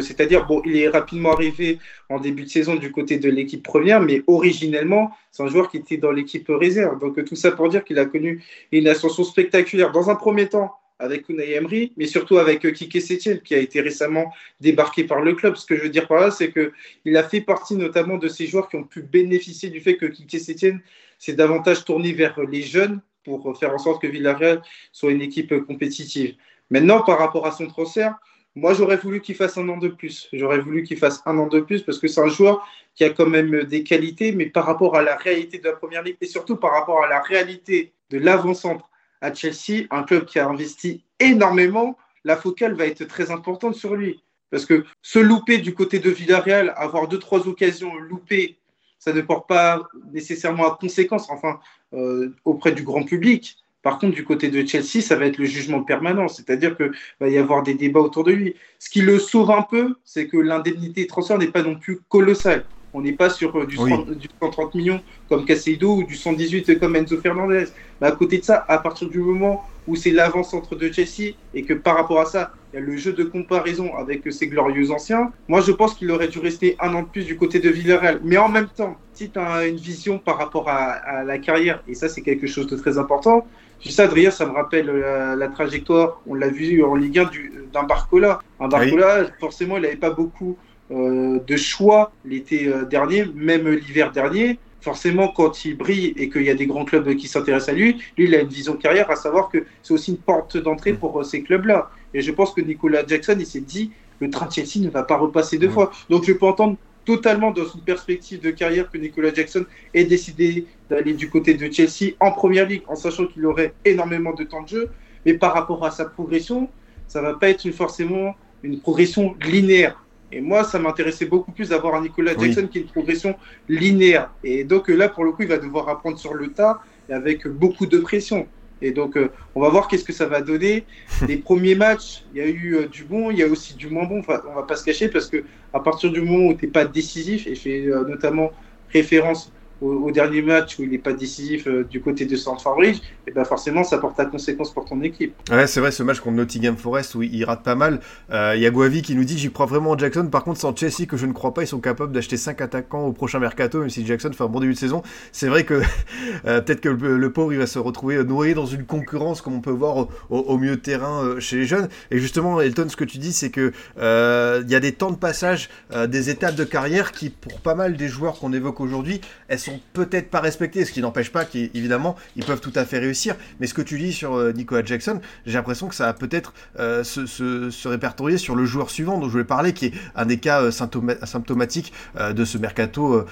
c'est-à-dire, bon, il est rapidement arrivé en début de saison du côté de l'équipe première, mais originellement, c'est un joueur qui était dans l'équipe réserve. Donc, tout ça pour dire qu'il a connu une ascension spectaculaire. Dans un premier temps, avec Unai Emery, mais surtout avec euh, Kike Setien, qui a été récemment débarqué par le club. Ce que je veux dire par là, c'est qu'il a fait partie notamment de ces joueurs qui ont pu bénéficier du fait que Kike Setien s'est davantage tourné vers les jeunes pour faire en sorte que Villarreal soit une équipe compétitive. Maintenant, par rapport à son transfert, moi, j'aurais voulu qu'il fasse un an de plus. J'aurais voulu qu'il fasse un an de plus parce que c'est un joueur qui a quand même des qualités, mais par rapport à la réalité de la première ligue et surtout par rapport à la réalité de l'avant-centre à Chelsea, un club qui a investi énormément, la focale va être très importante sur lui. Parce que se louper du côté de Villarreal, avoir deux, trois occasions loupées, ça ne porte pas nécessairement à conséquence, enfin, euh, auprès du grand public. Par contre, du côté de Chelsea, ça va être le jugement permanent, c'est-à-dire qu'il va y avoir des débats autour de lui. Ce qui le sauve un peu, c'est que l'indemnité de transfert n'est pas non plus colossale. On n'est pas sur euh, du, 130 millions comme Caseido ou du 118 comme Enzo Fernandez. Mais à côté de ça, à partir du moment où c'est l'avant-centre de Chelsea et que par rapport à ça, il y a le jeu de comparaison avec ses glorieux anciens, moi je pense qu'il aurait dû rester un an de plus du côté de Villarreal. Mais en même temps, si tu as une vision par rapport à, la carrière, et ça c'est quelque chose de très important, Juste Adrien, ça me rappelle la, trajectoire, on l'a vu en Ligue 1 d'un Barcola. Un Barcola, forcément, il n'avait pas beaucoup euh, de choix l'été euh, dernier, même l'hiver dernier. Forcément, quand il brille et qu'il y a des grands clubs qui s'intéressent à lui, lui, il a une vision de carrière, à savoir que c'est aussi une porte d'entrée pour euh, ces clubs-là. Et je pense que Nicolas Jackson, il s'est dit, le train de Chelsea ne va pas repasser deux fois. Donc je peux entendre totalement dans une perspective de carrière que Nicolas Jackson ait décidé d'aller du côté de Chelsea en première ligue, en sachant qu'il aurait énormément de temps de jeu. Mais par rapport à sa progression, ça va pas être forcément une progression linéaire. Et moi, ça m'intéressait beaucoup plus d'avoir un Nicolas Jackson qui ait une progression linéaire. Et donc là, pour le coup, il va devoir apprendre sur le tas et avec beaucoup de pression. Et donc, euh, on va voir qu'est-ce que ça va donner. Les premiers matchs, il y a eu euh, du bon, il y a aussi du moins bon. Enfin, on va pas se cacher parce que à partir du moment où tu n'es pas décisif, et je fais euh, notamment référence au, dernier match où il n'est pas décisif euh, du côté de Stamford Bridge, et eh ben forcément ça porte à conséquence pour ton équipe. Ouais, c'est vrai, ce match contre Nottingham Forest où il rate pas mal. Euh, il y a Guavi qui nous dit J'y crois vraiment en Jackson. Par contre, sans Chelsea, que je ne crois pas, ils sont capables d'acheter 5 attaquants au prochain mercato, même si Jackson fait un bon début de saison. C'est vrai que euh, peut-être que le, pauvre il va se retrouver noyé dans une concurrence comme on peut voir au, mieux de terrain chez les jeunes. Et justement, Elton, ce que tu dis, c'est que il y a des temps de passage, des étapes de carrière qui, pour pas mal des joueurs qu'on évoque aujourd'hui, elles sont peut-être pas respectées, ce qui n'empêche pas qu'évidemment, ils peuvent tout à fait réussir. Mais ce que tu dis sur euh, Nicolas Jackson, j'ai l'impression que ça va peut-être euh, se, répertorier sur le joueur suivant dont je voulais parler, qui est un des cas euh, symptomatiques de ce mercato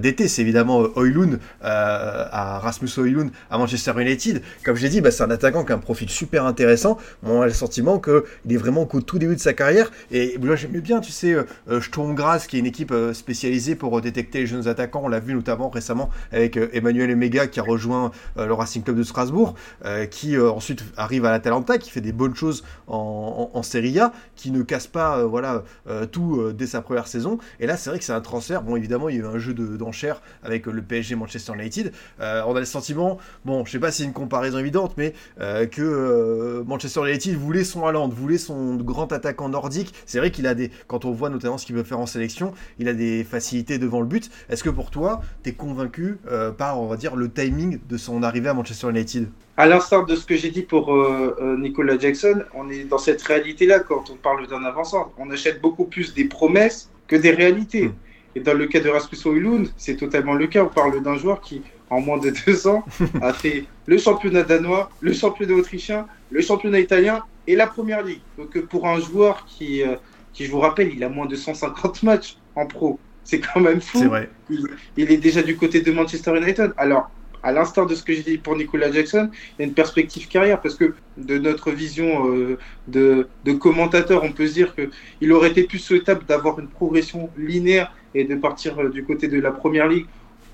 d'été. C'est évidemment Oilun, à Rasmus Oilun à Manchester United. Comme je l'ai dit, bah, c'est un attaquant qui a un profil super intéressant. On a le sentiment qu'il est vraiment qu'au tout début de sa carrière. Et moi, j'aimais bien, tu sais, Sturm Graz, qui est une équipe spécialisée pour détecter les jeunes attaquants. On l'a vu notamment récemment avec euh, Emmanuel Emega qui a rejoint euh, le Racing Club de Strasbourg, euh, qui ensuite arrive à l'Atalanta, qui fait des bonnes choses en, en, Serie A, qui ne casse pas voilà, tout dès sa première saison. Et là, c'est vrai que c'est un transfert. Bon, évidemment, il y a eu un jeu d'enchères avec le PSG Manchester United. on a le sentiment, bon, je sais pas si c'est une comparaison évidente, mais que Manchester United voulait son Haaland, voulait son grand attaquant nordique. C'est vrai qu'il a des, quand on voit notamment ce qu'il veut faire en sélection, il a des facilités devant le but. Est-ce que pour toi, tu es convaincu par, on va dire, le timing de son arrivée à Manchester United À l'instar de ce que j'ai dit pour Nicolas Jackson, on est dans cette réalité-là quand on parle d'un avançant. On achète beaucoup plus des promesses que des réalités. Hmm. Et dans le cas de Rasmus Højlund, c'est totalement le cas. On parle d'un joueur qui, en moins de deux ans, a fait le championnat danois, le championnat autrichien, le championnat italien et la première ligue. Donc euh, pour un joueur qui, euh, qui, je vous rappelle, il a moins de 150 matchs en pro. C'est quand même fou. Vrai. Il, est déjà du côté de Manchester United. Alors, à l'instar de ce que j'ai dit pour Nicolas Jackson, il y a une perspective carrière parce que de notre vision euh, de, de, commentateur, on peut se dire qu'il aurait été plus souhaitable d'avoir une progression linéaire et de partir du côté de la première ligue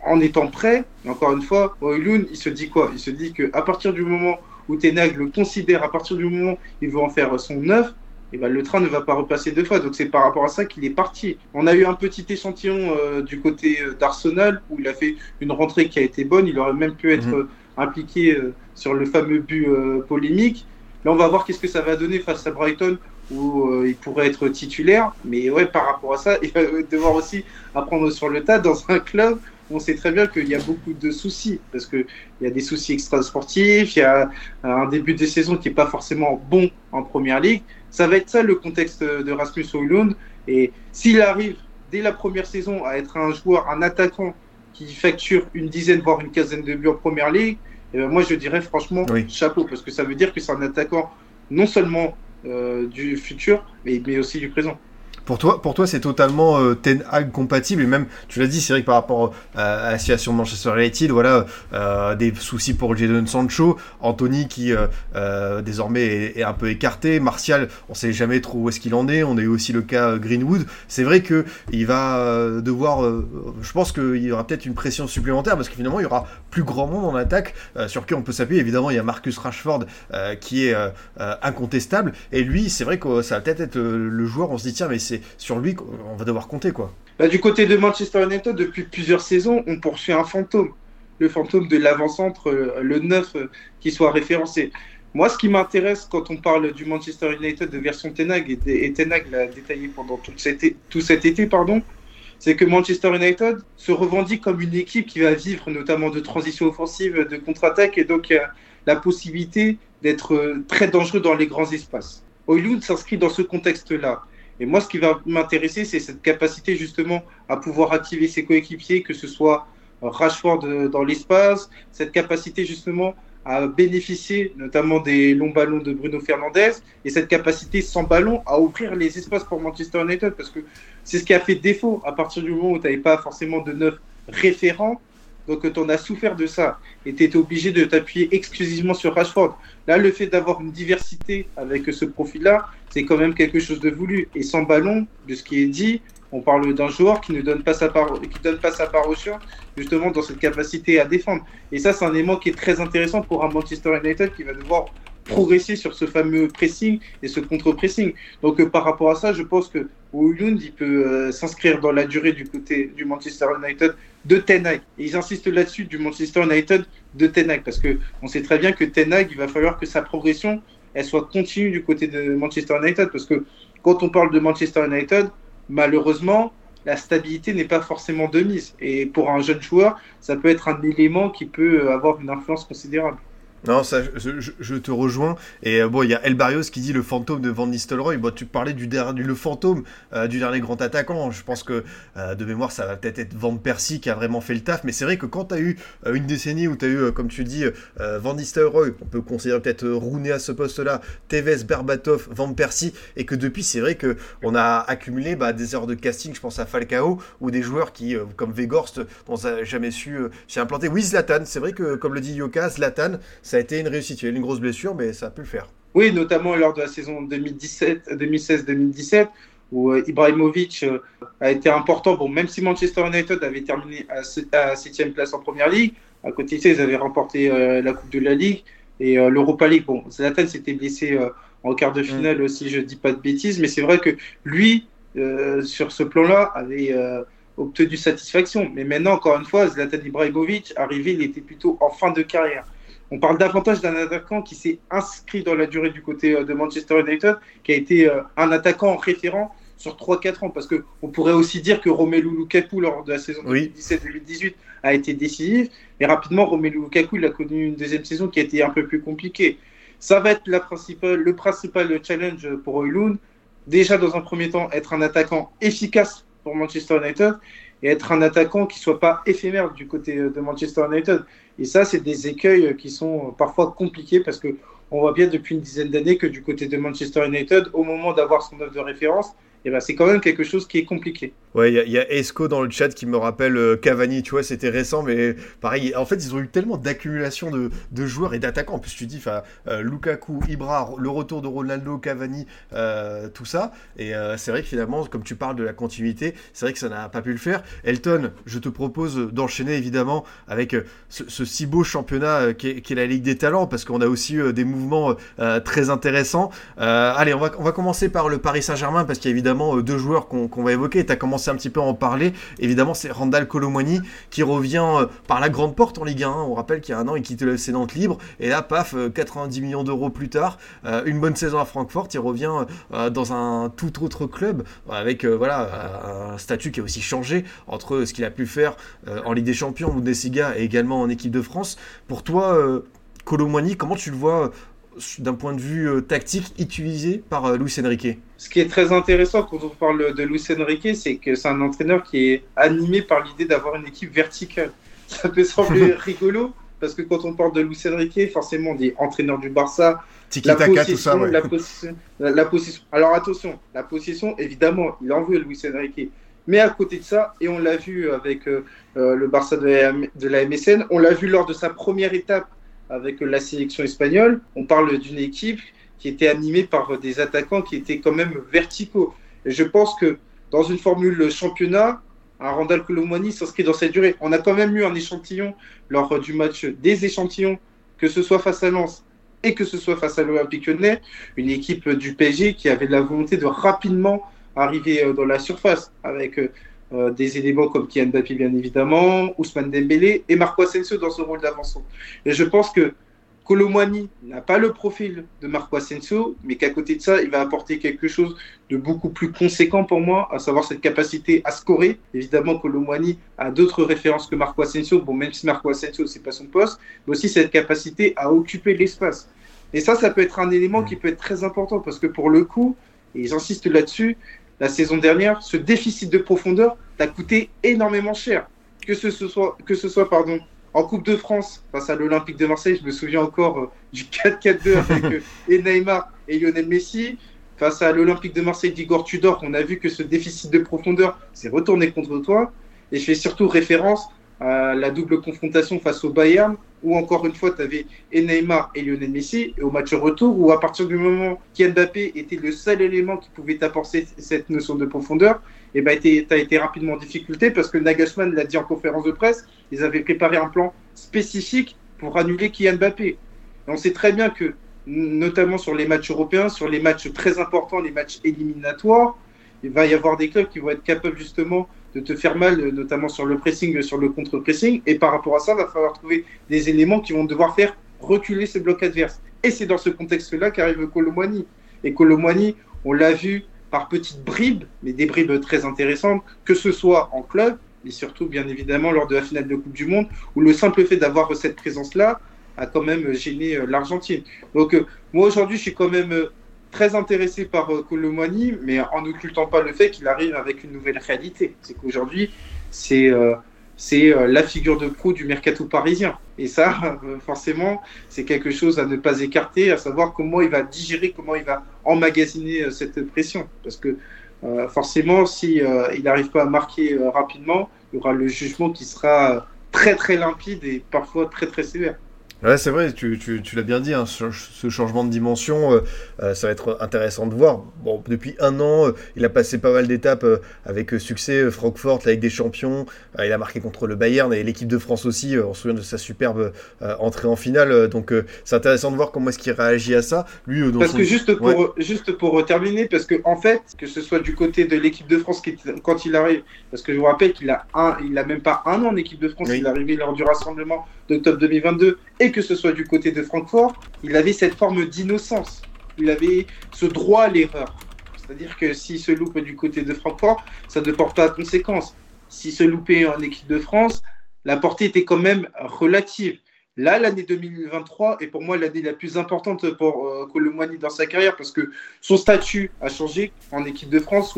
en étant prêt, encore une fois, Oilun, il se dit quoi? Il se dit qu'à partir du moment où Tenag le considère, à partir du moment où il veut en faire son œuvre, et ben, le train ne va pas repasser deux fois. Donc c'est par rapport à ça qu'il est parti. On a eu un petit échantillon euh, du côté euh, d'Arsenal où il a fait une rentrée qui a été bonne. Il aurait même pu être mhm. euh, impliqué sur le fameux but polémique. Là, on va voir qu'est-ce que ça va donner face à Brighton où il pourrait être titulaire. Mais ouais, par rapport à ça, il va devoir aussi apprendre sur le tas dans un club on sait très bien qu'il y a beaucoup de soucis, parce qu'il y a des soucis extra-sportifs, il y a un début de saison qui n'est pas forcément bon en première ligue. Ça va être ça le contexte de Rasmus Højlund. Et s'il arrive dès la première saison à être un joueur, un attaquant qui facture une dizaine, voire une quinzaine de buts en première ligue, eh ben, moi je dirais franchement chapeau, parce que ça veut dire que c'est un attaquant non seulement euh, du futur, mais, mais aussi du présent. Pour toi, pour toi c'est totalement euh, Ten Hag compatible. Et même, tu l'as dit, c'est vrai que par rapport euh, à la situation de Manchester United, voilà, euh, des soucis pour Jadon Sancho, Anthony qui désormais est, un peu écarté, Martial, on sait jamais trop où est-ce qu'il en est. On a eu aussi le cas Greenwood. C'est vrai que il va devoir, je pense qu'il y aura peut-être une pression supplémentaire parce que finalement, il y aura plus grand monde en attaque sur qui on peut s'appuyer. Évidemment, il y a Marcus Rashford qui est incontestable. Et lui, c'est vrai que ça va peut-être être le joueur. On se dit tiens, mais c'est sur lui qu'on va devoir compter. quoi. Bah, du côté de Manchester United, depuis plusieurs saisons, on poursuit un fantôme. Le fantôme de l'avant-centre, euh, le 9, euh, qui soit référencé. Moi, ce qui m'intéresse quand on parle du Manchester United de version Tenag, et, Tenag l'a détaillé pendant tout cet, été, tout cet été, pardon, c'est que Manchester United se revendique comme une équipe qui va vivre notamment de transition offensive, de contre-attaque, et donc la possibilité d'être euh, très dangereux dans les grands espaces. Oilund s'inscrit dans ce contexte-là. Et moi, ce qui va m'intéresser, c'est cette capacité justement à pouvoir activer ses coéquipiers, que ce soit Rashford euh, dans l'espace, cette capacité justement à bénéficier notamment des longs ballons de Bruno Fernandez et cette capacité sans ballon à ouvrir les espaces pour Manchester United parce que c'est ce qui a fait défaut à partir du moment où tu n'avais pas forcément de neuf référents donc tu en as souffert de ça et tu obligé de t'appuyer exclusivement sur Rashford. Là, le fait d'avoir une diversité avec ce profil-là, c'est quand même quelque chose de voulu. Et sans ballon, de ce qui est dit, on parle d'un joueur qui ne donne pas sa part, qui donne justement dans cette capacité à défendre. Et ça, c'est un élément qui est très intéressant pour un Manchester United qui va devoir progresser sur ce fameux pressing et ce contre-pressing. Donc euh, par rapport à ça, je pense que Oulund, il peut euh, s'inscrire dans la durée du côté du Manchester United de Ten Hag. Et ils insistent là-dessus du Manchester United de Ten Hag parce que on sait très bien que Ten Hag, il va falloir que sa progression elle soit continue du côté de Manchester United parce que quand on parle de Manchester United, malheureusement, la stabilité n'est pas forcément de mise. Et pour un jeune joueur, ça peut être un élément qui peut avoir une influence considérable. Non, ça, je, te rejoins. Et euh, bon, il y a El Barrios qui dit le fantôme de Van Nistelrooy. Bon, tu parlais du, dernier, le fantôme euh, du dernier grand attaquant. Je pense que euh, de mémoire, ça va peut-être être Van Persie qui a vraiment fait le taf. Mais c'est vrai que quand tu as eu une décennie où tu as eu, comme tu dis, Van Nistelrooy, on peut considérer peut-être Rooney à ce poste-là, Tevez, Berbatov, Van Persie, et que depuis, c'est vrai que on a accumulé bah, des heures de casting. Je pense à Falcao ou des joueurs qui, comme Vegorst, on n'a jamais su s'y implanter. Oui, Zlatan, c'est vrai que, comme le dit Yoka, Zlatan, ça a été une réussite. Il y a eu une grosse blessure, mais ça a pu le faire. Oui, notamment lors de la saison 2016-2017, où euh, Ibrahimovic euh, a été important. Bon, même si Manchester United avait terminé à 7 place en première ligue, à côté de ça, ils avaient remporté euh, la Coupe de la Ligue et l'Europa League. Bon, Zlatan s'était blessé en quart de mm. finale aussi, je dis pas de bêtises, mais c'est vrai que lui, sur ce plan-là, avait obtenu satisfaction. Mais maintenant, encore une fois, Zlatan Ibrahimovic, arrivé, il était plutôt en fin de carrière. On parle davantage d'un attaquant qui s'est inscrit dans la durée du côté euh, de Manchester United, qui a été euh, un attaquant référent sur 3-4 ans. Parce qu'on pourrait aussi dire que Romelu Lukaku, lors de la saison 2017-2018, a été décisif. Et rapidement, Romelu Lukaku, il a connu une deuxième saison qui a été un peu plus compliquée. Ça va être la principale, le principal challenge pour Oilun. Déjà, dans un premier temps, être un attaquant efficace pour Manchester United et être un attaquant qui soit pas éphémère du côté de Manchester United. Et ça, c'est des écueils qui sont parfois compliqués parce que on voit bien depuis une dizaine d'années que du côté de Manchester United, au moment d'avoir son œuvre de référence, eh ben, c'est quand même quelque chose qui est compliqué. Ouais, il y, a Esco dans le chat qui me rappelle euh, Cavani, tu vois, c'était récent, mais pareil, en fait, ils ont eu tellement d'accumulation de, joueurs et d'attaquants. En plus, tu dis, euh, Lukaku, Ibra, le retour de Ronaldo, Cavani, euh, tout ça. Et c'est vrai que finalement, comme tu parles de la continuité, c'est vrai que ça n'a pas pu le faire. Elton, je te propose d'enchaîner évidemment avec ce, si beau championnat qui est, la Ligue des Talents, parce qu'on a aussi des mouvements très intéressants. allez, on va, on va commencer par le Paris Saint-Germain, parce qu'il y a évidemment euh, deux joueurs qu'on va évoquer. Tu as commencé un petit peu en parler. Évidemment, c'est Randall Colomwani qui revient euh, par la grande porte en Ligue 1. On rappelle qu'il y a un an, il quitte le FC Nantes libre. Et là, paf, 90 euh, millions d'euros plus tard, une bonne saison à Francfort. Il revient dans un tout autre club avec voilà, un statut qui a aussi changé entre ce qu'il a pu faire en Ligue des Champions, Bundesliga et également en équipe de France. Pour toi, Colomwani, comment tu le vois d'un point de vue euh, tactique utilisé par euh, Luis Enrique Ce qui est très intéressant quand on parle de Luis Enrique, c'est que c'est un entraîneur qui est animé par l'idée d'avoir une équipe verticale. Ça peut sembler rigolo, parce que quand on parle de Luis Enrique, forcément on dit entraîneur du Barça, la position, tout ça, la, la, Alors attention, la position, évidemment, il en veut Luis Enrique. Mais à côté de ça, et on l'a vu avec euh, le Barça de la, de la MSN, on l'a vu lors de sa première étape avec la sélection espagnole, on parle d'une équipe qui était animée par des attaquants qui étaient quand même verticaux. Et je pense que dans une formule championnat, un Randall Colomwani s'inscrit dans cette durée. On a quand même eu un échantillon lors du match des échantillons, que ce soit face à Lens et que ce soit face à l'Olympique Lyonnais, une équipe du PSG qui avait la volonté de rapidement arriver dans la surface avec euh, des éléments comme Kian Mbappé bien évidemment, Ousmane Dembélé et Marco Asensio dans ce rôle d'avancement. Et je pense que Colomwani n'a pas le profil de Marco Asensio, mais qu'à côté de ça, il va apporter quelque chose de beaucoup plus conséquent pour moi, à savoir cette capacité à scorer. Évidemment, Colomwani a d'autres références que Marco Asensio, bon, même si Marco Asensio, c'est pas son poste, mais aussi cette capacité à occuper l'espace. Et ça, ça peut être un élément qui peut être très important, parce que pour le coup, et j'insiste là-dessus, la saison dernière, ce déficit de profondeur t'a coûté énormément cher. Que ce soit, que ce soit pardon, en Coupe de France face à l'Olympique de Marseille, je me souviens encore euh, du 4-4-2 avec euh, et Neymar et Lionel Messi. Face à l'Olympique de Marseille d'Igor Tudor, on a vu que ce déficit de profondeur s'est retourné contre toi. Et je fais surtout référence la double confrontation face au Bayern, où encore une fois, tu avais Neymar et Lionel Messi, et au match retour, où à partir du moment où Mbappé était le seul élément qui pouvait t'apporter cette notion de profondeur, et tu as été rapidement en difficulté parce que Nagelsmann l'a dit en conférence de presse, ils avaient préparé un plan spécifique pour annuler Kylian Mbappé. Et on sait très bien que, notamment sur les matchs européens, sur les matchs très importants, les matchs éliminatoires, il va y avoir des clubs qui vont être capables justement de te faire mal, notamment sur le pressing, sur le contre-pressing. Et par rapport à ça, il va falloir trouver des éléments qui vont devoir faire reculer ces blocs adverses. Et c'est dans ce contexte-là qu'arrive Colomwani. Et Colomwani, on l'a vu par petites bribes, mais des bribes très intéressantes, que ce soit en club, et surtout bien évidemment lors de la finale de Coupe du Monde, où le simple fait d'avoir cette présence-là a quand même gêné euh, l'Argentine. Donc euh, moi aujourd'hui, je suis quand même euh, très intéressé par Colomani, euh, mais en n'occultant pas le fait qu'il arrive avec une nouvelle réalité. C'est qu'aujourd'hui, c'est euh, euh, la figure de proue du mercato parisien. Et ça, forcément, c'est quelque chose à ne pas écarter, à savoir comment il va digérer, comment il va emmagasiner cette pression. Parce que forcément, si il n'arrive pas à marquer rapidement, il y aura le jugement qui sera très très limpide et parfois très très sévère. Ouais, c'est vrai, tu, tu, tu l'as bien dit, hein, ce, changement de dimension, euh, euh, ça va être intéressant de voir. Bon, depuis un an, euh, il a passé pas mal d'étapes avec succès. Francfort, avec des champions, il a marqué contre le Bayern et l'équipe de France aussi. on se souvient de sa superbe entrée en finale. donc, c'est intéressant de voir comment est-ce qu'il réagit à ça. Lui, parce que juste pour, juste pour terminer, parce que en fait, que ce soit du côté de l'équipe de France qui, quand il arrive, parce que je vous rappelle qu'il a un, il a même pas un an en équipe de France, il est arrivé lors du rassemblement d'octobre 2022 et que ce soit du côté de Francfort, il avait cette forme d'innocence. Il avait ce droit à l'erreur. C'est-à-dire que s'il se loupe du côté de Francfort, ça ne porte pas de conséquences. S'il se loupait en équipe de France, la portée était quand même relative. Là, l'année 2023 est pour moi l'année la plus importante pour euh, dans sa carrière parce que son statut a changé en équipe de France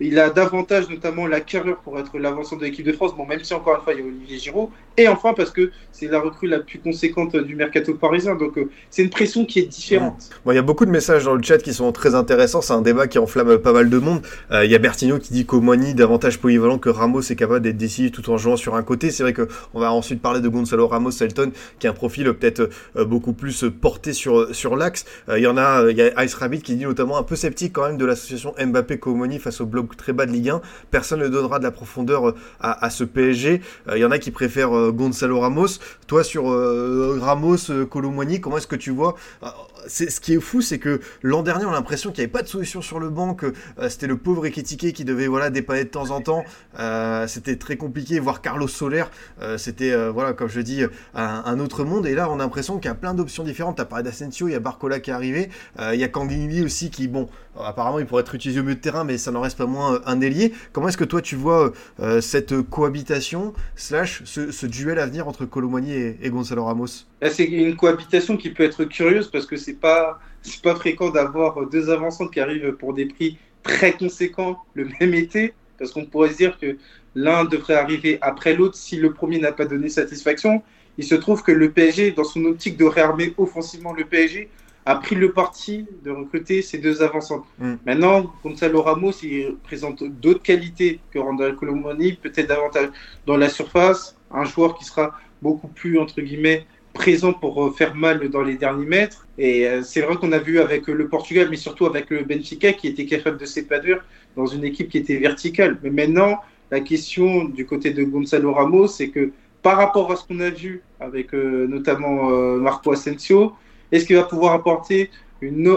il a davantage notamment la carrure pour être l'avancement de l'équipe de France, bon, même si encore une fois il y a Olivier Giroud, et enfin parce que c'est la recrue la plus conséquente du mercato parisien, donc euh, c'est une pression qui est différente. Bon, il y a beaucoup de messages dans le chat qui sont très intéressants, c'est un débat qui enflamme pas mal de monde. Euh, il y a Bertigno qui dit qu'Omani davantage polyvalent que Ramos est capable d'être décisif tout en jouant sur un côté. C'est vrai qu'on va ensuite parler de Gonzalo Ramos Selton qui a un profil peut-être euh, beaucoup plus porté sur, sur l'axe. Il y en a, il y a Ice Rabbit qui dit notamment un peu sceptique quand même de l'association Mbappé-Comoni face au bloc très bas de Ligue 1. Personne ne donnera de la profondeur euh, à, ce PSG. Il euh, y en a qui préfèrent euh, Gonzalo Ramos. Toi, sur Ramos, Colomboigny, comment est-ce que tu vois ce qui est fou, c'est que l'an dernier, on a l'impression qu'il n'y avait pas de solution sur le banc, que c'était le pauvre Ekitike qui devait voilà, dépanner de temps en temps. c'était très compliqué, voir Carlos Soler, c'était, voilà, comme je dis, un, autre monde. Et là, on a l'impression qu'il y a plein d'options différentes. Tu as parlé d'Asensio, il y a Barcola qui est arrivé, il y a Kangini aussi qui, bon, apparemment, il pourrait être utilisé au milieu de terrain, mais ça n'en reste pas moins un ailier. Comment est-ce que toi tu vois euh, cette cohabitation, slash ce, duel à venir entre Colomani et, Gonzalo Ramos? C'est une cohabitation qui peut être curieuse parce que c'est pas, pas fréquent d'avoir deux avançants qui arrivent pour des prix très conséquents le même été. Parce qu'on pourrait se dire que l'un devrait arriver après l'autre si le premier n'a pas donné satisfaction. Il se trouve que le PSG, dans son optique de réarmer offensivement le PSG, a pris le parti de recruter ces deux avançants. Mm. Maintenant, Gonzalo Ramos, il présente d'autres qualités que Randall Colomoni, peut-être davantage dans la surface, un joueur qui sera beaucoup plus, entre guillemets, présent pour euh, faire mal dans les derniers mètres. Et euh, c'est vrai qu'on a vu avec le Portugal, mais surtout avec le Benfica, qui était capable de s'épanouir dans une équipe qui était verticale. Mais maintenant, la question du côté de Gonzalo Ramos, c'est que par rapport à ce qu'on a vu avec euh, notamment Marco Asensio, est-ce qu'il va pouvoir apporter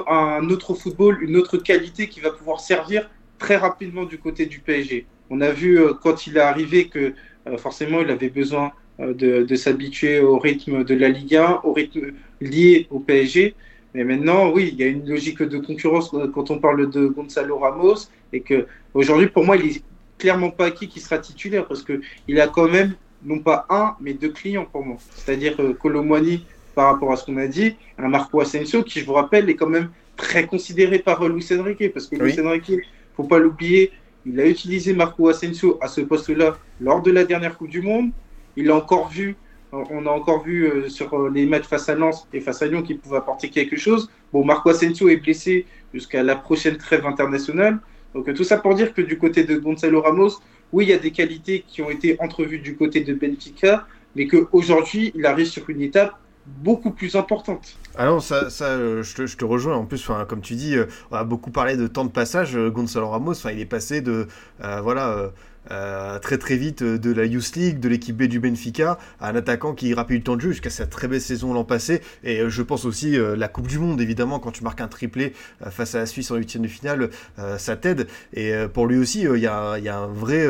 un autre football, une autre qualité qui va pouvoir servir très rapidement du côté du PSG On a vu euh, quand il est arrivé que euh, forcément il avait besoin euh, de, s'habituer au rythme de la Ligue 1, au rythme lié au PSG. Mais maintenant, oui, il y a une logique de concurrence quand on parle de Gonzalo Ramos et que aujourd'hui, pour moi, il est clairement pas acquis qu'il sera titulaire parce que il a quand même non pas un, mais deux clients pour moi. C'est-à-dire Colomwani par rapport à ce qu'on a dit, un Marco Asensio qui, je vous rappelle, est quand même très considéré par Luis Enrique, parce que Luis Enrique, faut pas l'oublier, il a utilisé Marco Asensio à ce poste-là lors de la dernière Coupe du Monde. Il a encore vu, on a encore vu euh, sur les matchs face à Lens et face à Lyon qu'il pouvait apporter quelque chose. Bon, Marco Asensio est blessé jusqu'à la prochaine trêve internationale. Donc tout ça pour dire que du côté de Gonzalo Ramos, oui, il y a des qualités qui ont été entrevues du côté de Benfica, mais qu'aujourd'hui, il arrive sur une étape beaucoup plus importante. Ah non, ça, ça euh, je, te, rejoins. En plus, comme tu dis, euh, on a beaucoup parlé de temps de passage. Euh, Gonzalo Ramos, il est passé de, voilà, euh, très très vite euh, de la Youth League, de l'équipe B du Benfica, un attaquant qui rappelle le temps de jeu jusqu'à sa très belle saison l'an passé. Et euh, je pense aussi la Coupe du Monde, évidemment, quand tu marques un triplé face à la Suisse en huitième de finale, ça t'aide. Et pour lui aussi, il y, a, y, a un vrai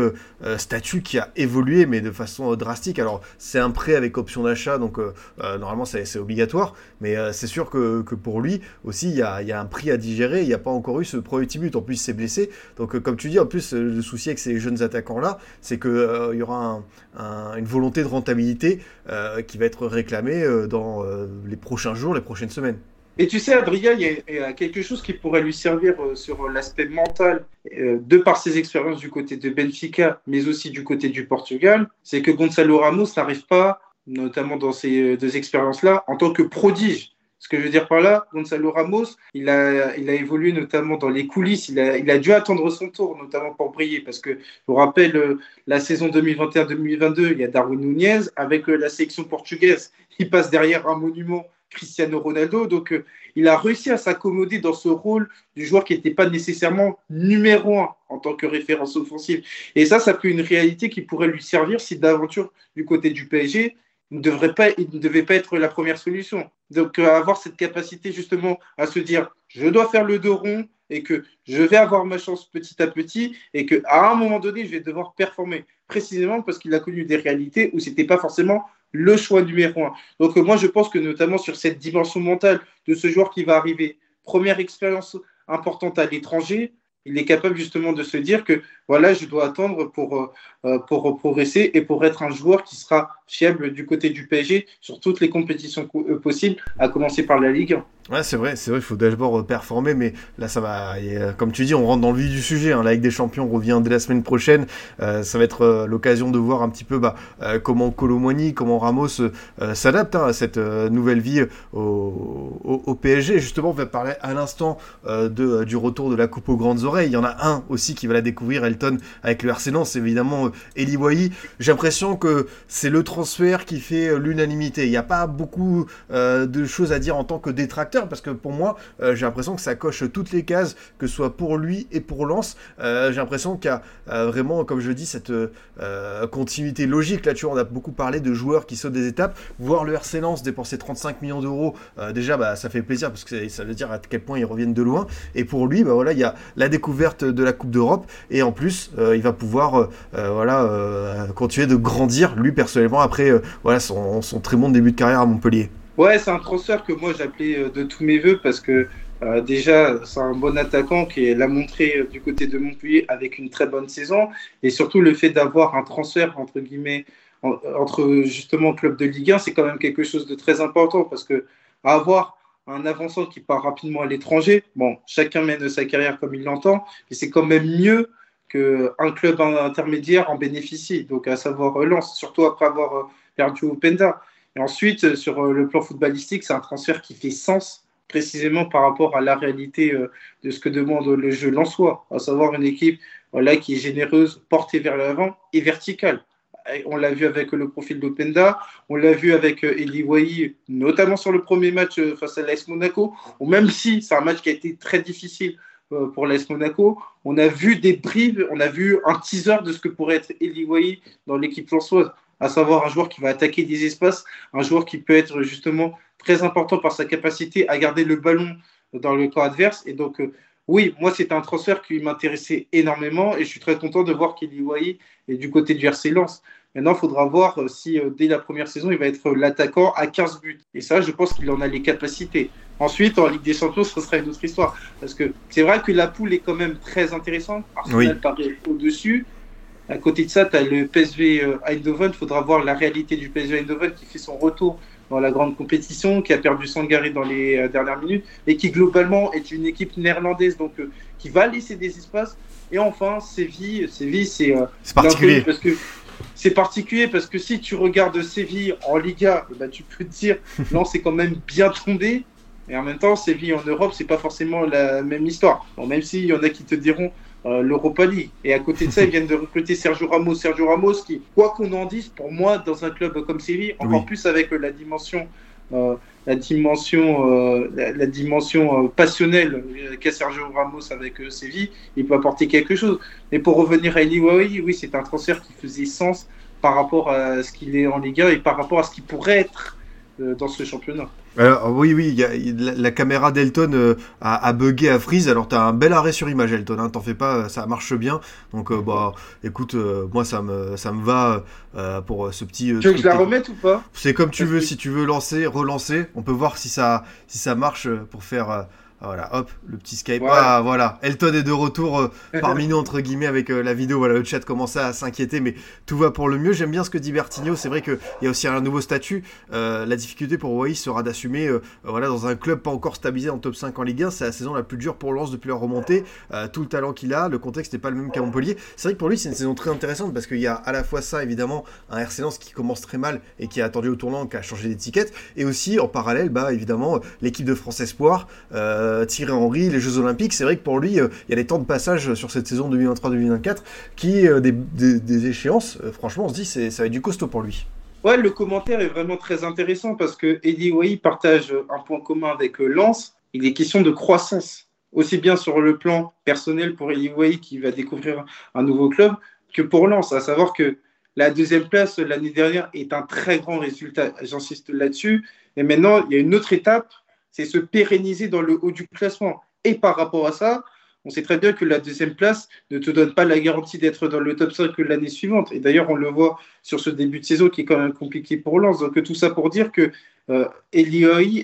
statut qui a évolué, mais de façon drastique. Alors c'est un prêt avec option d'achat, donc normalement c'est obligatoire, mais c'est sûr que, que, pour lui aussi, il y, a, y, a, un prix à digérer. Il n'y a pas encore eu ce premier petit but. En plus, il s'est blessé. Donc comme tu dis, en plus, le souci avec ces jeunes attaquants, là c'est qu'il euh, y aura une volonté de rentabilité euh, qui va être réclamée euh, dans les prochains jours, les prochaines semaines. Et tu sais, Adrien, il y, a, quelque chose qui pourrait lui servir sur l'aspect mental, de par ses expériences du côté de Benfica, mais aussi du côté du Portugal, c'est que Gonzalo Ramos n'arrive pas, notamment dans ces deux expériences-là, en tant que prodige. Ce que je veux dire par là, Gonzalo Ramos, il a, il a évolué notamment dans les coulisses. Il a, il a dû attendre son tour, notamment pour briller. Parce que, je vous rappelle, euh, la saison 2021-2022, il y a Darwin Nunez avec euh, la sélection portugaise. Il passe derrière un monument Cristiano Ronaldo. Donc, euh, il a réussi à s'accommoder dans ce rôle du joueur qui n'était pas nécessairement numéro un en tant que référence offensive. Et ça, ça fait une réalité qui pourrait lui servir si d'aventure du côté du PSG, ne, il ne devait pas être la première solution. Donc, euh, avoir cette capacité justement à se dire, je dois faire le dos rond et que je vais avoir ma chance petit à petit et qu'à un moment donné, je vais devoir performer. Précisément parce qu'il a connu des réalités où ce n'était pas forcément le choix numéro un. Donc, euh, moi, je pense que notamment sur cette dimension mentale de ce joueur qui va arriver, première expérience importante à l'étranger, il est capable justement de se dire que voilà, je dois attendre pour, euh, pour progresser et pour être un joueur qui sera fiable du côté du PSG sur toutes les compétitions euh, possibles, à commencer par la Ligue 1. Ouais, c'est vrai, c'est vrai, il faut d'abord performer, mais là, ça va, comme tu dis, on rentre dans le vif du sujet. Hein. La Ligue des Champions revient dès la semaine prochaine. Euh, ça va être l'occasion de voir un petit peu bah, comment Colomboigny, comment Ramos s'adapte hein, à cette nouvelle vie au, au, PSG. Justement, on va parler à l'instant de, du retour de la Coupe aux grandes oreilles. Il y en a un aussi qui va la découvrir, Avec le RC c'est évidemment Eli Wahi. J'ai l'impression que c'est le transfert qui fait l'unanimité. Il n'y a pas beaucoup de choses à dire en tant que détracteur parce que pour moi, euh, j'ai l'impression que ça coche toutes les cases, que ce soit pour lui et pour Lens. Euh, j'ai l'impression qu'il y a euh, vraiment, comme je dis, cette continuité logique. Là, tu vois, on a beaucoup parlé de joueurs qui sautent des étapes. Voir le RC Lens dépenser 35 millions d'euros, déjà, bah, ça fait plaisir parce que ça veut dire à quel point ils reviennent de loin. Et pour lui, bah, voilà, il y a la découverte de la Coupe d'Europe et en plus, il va pouvoir voilà, continuer de grandir, lui personnellement, après voilà, son, très bon début de carrière à Montpellier. Ouais, c'est un transfert que moi j'appelais euh, de tous mes voeux parce que euh, déjà c'est un bon attaquant qui l'a montré euh, du côté de Montpellier avec une très bonne saison et surtout le fait d'avoir un transfert entre guillemets entre justement club de Ligue 1, c'est quand même quelque chose de très important parce que avoir un avançant qui part rapidement à l'étranger, bon, chacun mène sa carrière comme il l'entend, mais c'est quand même mieux qu'un club intermédiaire en bénéficie, donc à savoir Lens, surtout après avoir perdu au Penda. Et ensuite, euh, sur euh, le plan footballistique, c'est un transfert qui fait sens précisément par rapport à la réalité euh, de ce que demande le jeu soi, à savoir une équipe voilà, qui est généreuse, portée vers l'avant et verticale. On l'a vu avec le profil d'Openda, on l'a vu avec Eli Wahi, notamment sur le premier match face à l'AS Monaco, ou même si c'est un match qui a été très difficile pour l'AS Monaco, on a vu des bribes, on a vu un teaser de ce que pourrait être Eli Wahi dans l'équipe française à savoir un joueur qui va attaquer des espaces, un joueur qui peut être justement très important par sa capacité à garder le ballon dans le camp adverse. Et donc, euh, oui, moi, c'est un transfert qui m'intéressait énormément et je suis très content de voir qu'Eli Wahi est du côté du RC Lens. Maintenant, il faudra voir euh, si euh, dès la première saison, il va être l'attaquant à 15 buts. Et ça, je pense qu'il en a les capacités. Ensuite, en Ligue des Champions, ce sera une autre histoire. Parce que c'est vrai que la poule est quand même très intéressante. Arsenal paraît au-dessus. À côté de ça, tu as le PSV euh, Eindhoven. Il faudra voir la réalité du PSV Eindhoven qui fait son retour dans la grande compétition, qui a perdu Sangaré dans les euh, dernières minutes et qui globalement est une équipe néerlandaise, donc euh, qui va laisser des espaces. Et enfin, Séville, Séville c'est particulier parce que c'est particulier parce que si tu regardes Séville en Liga, bah, tu peux te dire non, c'est quand même bien tombé. Et en même temps, Séville en Europe, c'est pas forcément la même histoire. Bon, même s'il y en a qui te diront euh, l'Europa League. Et à côté de ça, ils viennent de recruter Sergio Ramos. Sergio Ramos, qui, quoi qu'on en dise, pour moi, dans un club comme Séville, encore plus avec la dimension, euh, la dimension, euh, la, dimension passionnelle qu'a Sergio Ramos avec Séville, il peut apporter quelque chose. Mais pour revenir à Eli oui, c'est un transfert qui faisait sens par rapport à ce qu'il est en Ligue 1 et par rapport à ce qu'il pourrait être dans ce championnat. Alors, oui, oui, y a, la, caméra d'Elton euh, a, a, bugué à freeze. Alors, t'as un bel arrêt sur image, Elton. Hein, T'en fais pas, ça marche bien. Donc, euh, bah, écoute, euh, moi, ça me, ça me va pour ce petit. tu veux que je la remette ou pas? C'est comme tu veux. Si tu veux lancer, relancer, on peut voir si ça, si ça marche pour faire voilà, hop, le petit Skype. Ah, voilà. Elton est de retour euh, parmi nous, entre guillemets, avec euh, la vidéo. Voilà, le chat commençait à s'inquiéter, mais tout va pour le mieux. J'aime bien ce que dit Bertigno. C'est vrai qu'il y a aussi un nouveau statut. Euh, la difficulté pour Wai sera d'assumer, voilà, dans un club pas encore stabilisé en top 5 en Ligue 1. C'est la saison la plus dure pour Lens depuis leur remontée. tout le talent qu'il a, le contexte n'est pas le même qu'à Montpellier. C'est vrai que pour lui, c'est une saison très intéressante parce qu'il y a à la fois ça, évidemment, un RC Lens qui commence très mal et qui a attendu au tournant, qui a changé d'étiquette. Et aussi, en parallèle, bah, évidemment, l'équipe de France Espoir, Thierry Henry, les Jeux Olympiques, c'est vrai que pour lui, euh, il y a des temps de passage sur cette saison 2023-2024 qui, euh, des, échéances, euh, franchement, on se dit c'est ça va être du costaud pour lui. Ouais, le commentaire est vraiment très intéressant parce que Eddie Way partage un point commun avec Lens. Il est question de croissance, aussi bien sur le plan personnel pour Eddie Way qui va découvrir un nouveau club que pour Lens. À savoir que la deuxième place l'année dernière est un très grand résultat. J'insiste là-dessus. Et maintenant, il y a une autre étape c'est se pérenniser dans le haut du classement. Et par rapport à ça, on sait très bien que la deuxième place ne te donne pas la garantie d'être dans le top 5 l'année suivante. Et d'ailleurs, on le voit sur ce début de saison qui est quand même compliqué pour Lens. Donc tout ça pour dire que euh,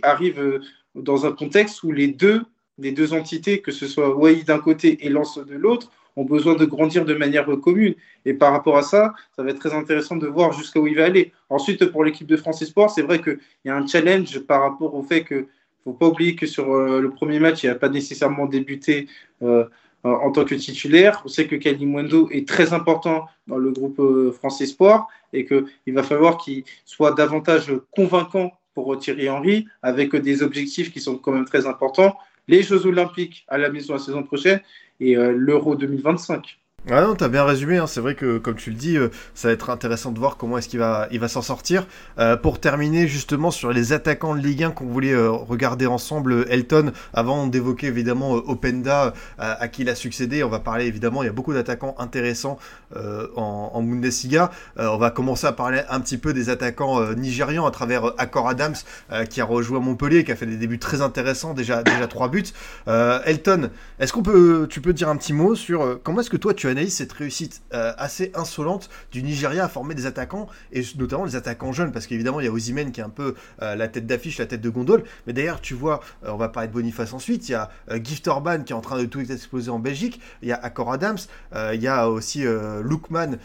arrive euh, dans un contexte où les deux les deux entités, que ce soit Wai d'un côté et Lens de l'autre, ont besoin de grandir de manière commune. Et par rapport à ça, ça va être très intéressant de voir jusqu'à où il va aller. Ensuite, pour l'équipe de France Esport, c'est vrai qu'il y a un challenge par rapport au fait que faut pas oublier que sur euh, le premier match, il n'a pas nécessairement débuté euh, en tant que titulaire. On sait que Mwendo est très important dans le groupe euh, France Espoir et qu'il va falloir qu'il soit davantage convaincant pour Thierry Henry avec des objectifs qui sont quand même très importants. Les Jeux Olympiques à la maison la saison prochaine et l'Euro 2025. Ah non, t'as bien résumé, hein. c'est vrai que comme tu le dis, euh, ça va être intéressant de voir comment est-ce qu'il va, il va s'en sortir. Euh, pour terminer justement sur les attaquants de Ligue 1 qu'on voulait euh, regarder ensemble, Elton, avant d'évoquer évidemment Openda à, qui il a succédé, on va parler évidemment, il y a beaucoup d'attaquants intéressants en, en, Bundesliga. on va commencer à parler un petit peu des attaquants nigérians à travers Accor Adams qui a rejoint Montpellier, qui a fait des débuts très intéressants, déjà, déjà trois buts. Elton, est-ce qu'on peut, tu peux dire un petit mot sur comment est-ce que toi tu as analyse cette réussite euh, assez insolente du Nigeria à former des attaquants, et notamment des attaquants jeunes, parce qu'évidemment, il y a Ozymen qui est un peu euh, la tête d'affiche, la tête de gondole. Mais d'ailleurs, tu vois, euh, on va parler de Boniface ensuite, il y a Gift Orban qui est en train de tout exploser en Belgique, il y a Accor Adams, il y a aussi Lookman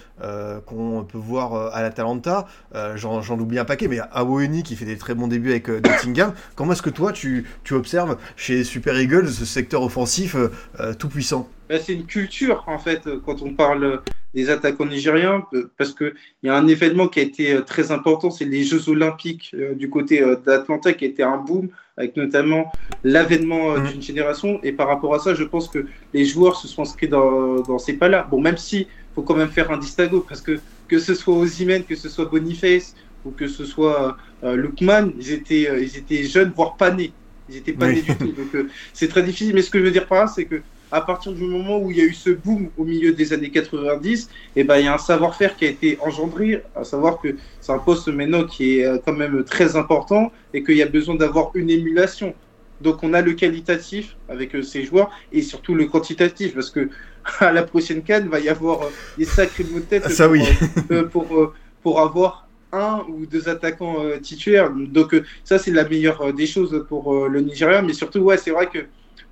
qu'on peut voir à l'Atalanta, j'en oublie un paquet, mais il y a Awoeni qui fait des très bons débuts avec Nottingham. Comment est-ce que toi, tu, tu observes chez Super Eagles ce secteur offensif tout puissant? Bah, c'est une culture, en fait, quand on parle des attaquants nigériens, parce qu'il y a un événement qui a été euh, très important, c'est les Jeux Olympiques euh, du côté euh, d'Atlanta, qui a été un boom, avec notamment l'avènement mmh. d'une génération. Et par rapport à ça, je pense que les joueurs se sont inscrits dans, dans ces pas-là. Bon, même si faut quand même faire un distinguo, parce que que ce soit Ozymen, que ce soit Boniface, ou que ce soit Lukman, ils étaient, ils étaient jeunes, voire pas nés. Ils étaient pas nés du tout. Donc c'est très difficile. Mais ce que je veux dire par là, c'est que à partir du moment où il y a eu ce boom au milieu des années 90, et eh ben, il y a un savoir-faire qui a été engendré, à savoir que c'est un poste maintenant qui est euh, quand même très important et qu'il y a besoin d'avoir une émulation. Donc on a le qualitatif avec euh, ces joueurs et surtout le quantitatif parce que à la prochaine canne va y avoir euh, des sacrés mots de tête Ça, pour, oui. pour, pour, avoir un ou deux attaquants titulaires. Donc ça c'est la meilleure des choses pour le Nigeria, mais surtout ouais c'est vrai que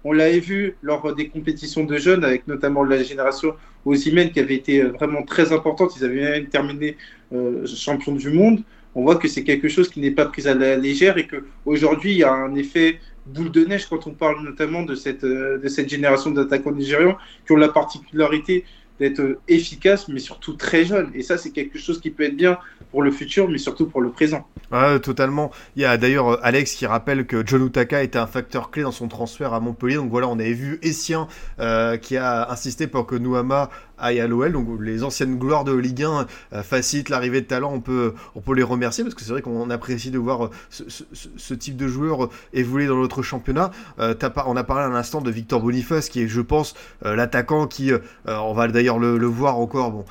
on l'avait vu lors des compétitions de jeunes, avec notamment la génération Osimhen qui avait été vraiment très importante. Ils avaient même terminé euh, champion du monde. On voit que c'est quelque chose qui n'est pas pris à la légère et qu'aujourd'hui, il y a un effet boule de neige quand on parle notamment de cette, euh, de cette génération d'attaquants nigérians qui ont la particularité d'être efficaces, mais surtout très jeunes. Et ça, c'est quelque chose qui peut être bien pour le futur, mais surtout pour le présent. Ouais, totalement. Il y a d'ailleurs euh, Alex qui rappelle que John Utaka était un facteur clé dans son transfert à Montpellier. Donc voilà, on avait vu Essien euh, qui a insisté pour que Nouama aille à l'OL. Donc les anciennes gloires de Ligue 1 euh, facilitent l'arrivée de talent. On peut, on peut les remercier parce que c'est vrai qu'on apprécie de voir ce, type de joueur évoluer dans notre championnat. on a parlé un instant de Victor Boniface qui est, je pense, l'attaquant qui, on va d'ailleurs le, voir encore. Bon,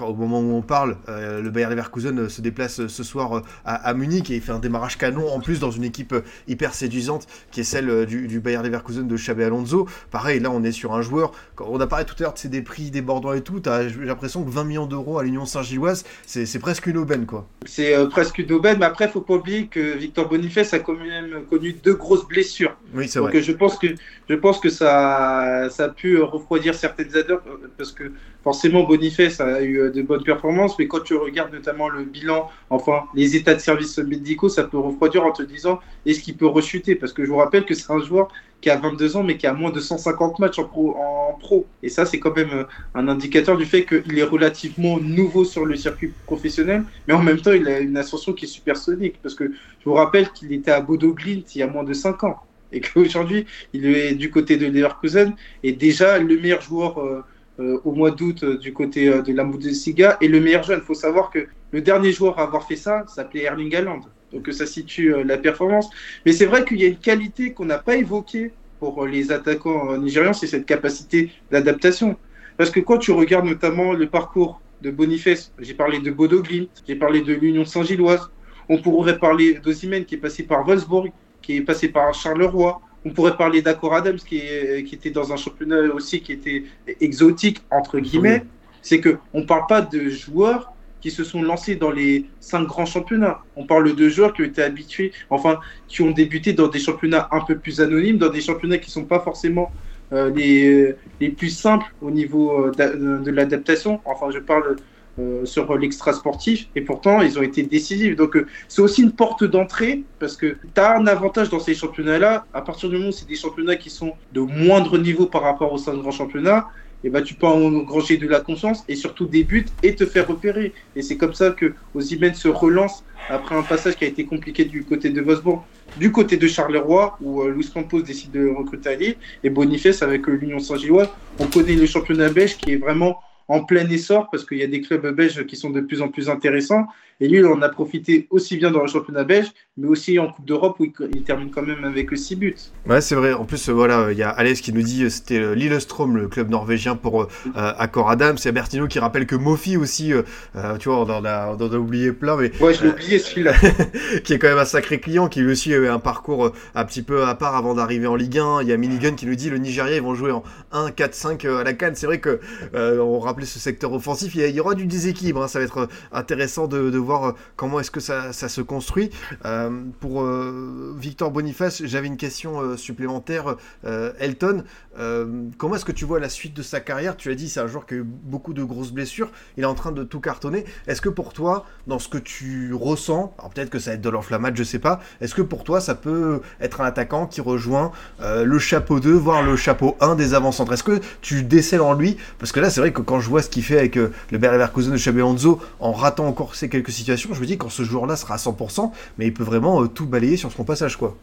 au moment où on parle, le Bayer Leverkusen se déplace ce soir à à Munich et il fait un démarrage canon en plus dans une équipe euh, hyper séduisante qui est celle euh, du, du Bayer Leverkusen de Xabi Alonso. Pareil, là on est sur un joueur, on a parlé tout à l'heure de des prix et tout, j'ai l'impression que 20 millions d'euros à l'Union Saint-Gilloise, c'est presque une aubaine quoi. C'est euh, presque une aubaine, mais après il faut pas oublier que Victor Boniface a quand même connu deux grosses blessures. Oui, c'est vrai. Donc je pense que, je pense que ça, ça a pu refroidir certaines adeurs parce que forcément Boniface a eu de bonnes performances, mais quand tu regardes notamment le bilan, enfin les états de service services médicaux, ça peut refroidir en te disant est-ce qu'il peut rechuter? Parce que je vous rappelle que c'est un joueur qui a 22 ans, mais qui a moins de 150 matchs en pro. En pro. Et ça, c'est quand même euh, un indicateur du fait qu'il est relativement nouveau sur le circuit professionnel, mais en même temps, il a une ascension qui est supersonique. Parce que je vous rappelle qu'il était à Bodo Glint il y a moins de 5 ans. Et qu'aujourd'hui, il est du côté de Leverkusen et déjà le meilleur joueur. Euh, euh, au mois d'août du côté de la Bundesliga et le meilleur jeune. Il faut savoir que le dernier joueur à avoir fait ça s'appelait Erling Haaland. Donc ça situe euh, la performance. Mais c'est vrai qu'il y a une qualité qu'on n'a pas évoquée pour euh, les attaquants euh, nigérians, c'est cette capacité d'adaptation. Parce que quand tu regardes notamment le parcours de Boniface, j'ai parlé de Bodo Glimt, j'ai parlé de l'Union Saint-Gilloise, on pourrait parler d'Ozimène qui est passé par Wolfsburg, qui est passé par Charleroi, on pourrait parler d'Accor Adams qui, qui, était dans un championnat aussi qui était exotique, entre guillemets. C'est qu'on ne parle pas de joueurs qui se sont lancés dans les cinq grands championnats. On parle de joueurs qui ont été habitués, enfin, qui ont débuté dans des championnats un peu plus anonymes, dans des championnats qui ne sont pas forcément euh, les, les plus simples au niveau euh, de l'adaptation. Enfin, je parle euh, sur l'extra sportif et pourtant ils ont été décisifs. Donc euh, c'est aussi une porte d'entrée parce que tu as un avantage dans ces championnats-là. À partir du moment où c'est des championnats qui sont de moindre niveau par rapport au sein de grands championnats, et eh ben, tu peux engranger de la confiance et surtout des buts et te faire repérer. Et c'est comme ça que Ozymen se relance après un passage qui a été compliqué du côté de Vosbourg, du côté de Charleroi, où euh, Luis Campos décide de recruter Ali, et Boniface avec l'Union Saint-Gilloise. On connaît le championnat belge qui est vraiment en plein essor parce qu'il y a des clubs belges qui sont de plus en plus intéressants. Et lui, il en a profité aussi bien dans le championnat belge, mais aussi en Coupe d'Europe où il, termine quand même avec 6 buts. Ouais, c'est vrai. En plus, voilà, il y a Alex qui nous dit c'était euh, Lillestrøm, le club norvégien pour euh, Accor Adams. C'est Bertino qui rappelle que Mofi aussi, euh, tu vois, on en a, oublié plein. Mais, ouais, je l'ai oublié celui-là. qui est quand même un sacré client, qui lui aussi a eu un parcours un petit peu à part avant d'arriver en Ligue 1. Il y a Minigun qui nous dit le Nigeria, ils vont jouer en 1, 4, 5 à la Cannes. C'est vrai que on rappelait ce secteur offensif. Il y, aura du déséquilibre. Hein. Ça va être intéressant de, de voir comment est-ce que ça, se construit euh, Pour euh, Victor Boniface, j'avais une question euh, supplémentaire. Elton, comment est-ce que tu vois la suite de sa carrière? Tu as dit c'est un joueur qui a eu beaucoup de grosses blessures. Il est en train de tout cartonner. Est-ce que pour toi, dans ce que tu ressens, alors peut-être que ça va être de l'enflammade, je sais pas. Est-ce que pour toi, ça peut être un attaquant qui rejoint le chapeau 2, voire le chapeau 1 des avant-centres? Est-ce que tu décèles en lui? Parce que là, c'est vrai que quand je vois ce qu'il fait avec le Bayer Leverkusen de Xabi Alonso en ratant encore ces quelques situations, je me dis quand ce joueur-là sera à 100%, mais il peut vraiment euh, tout balayer sur son passage, quoi.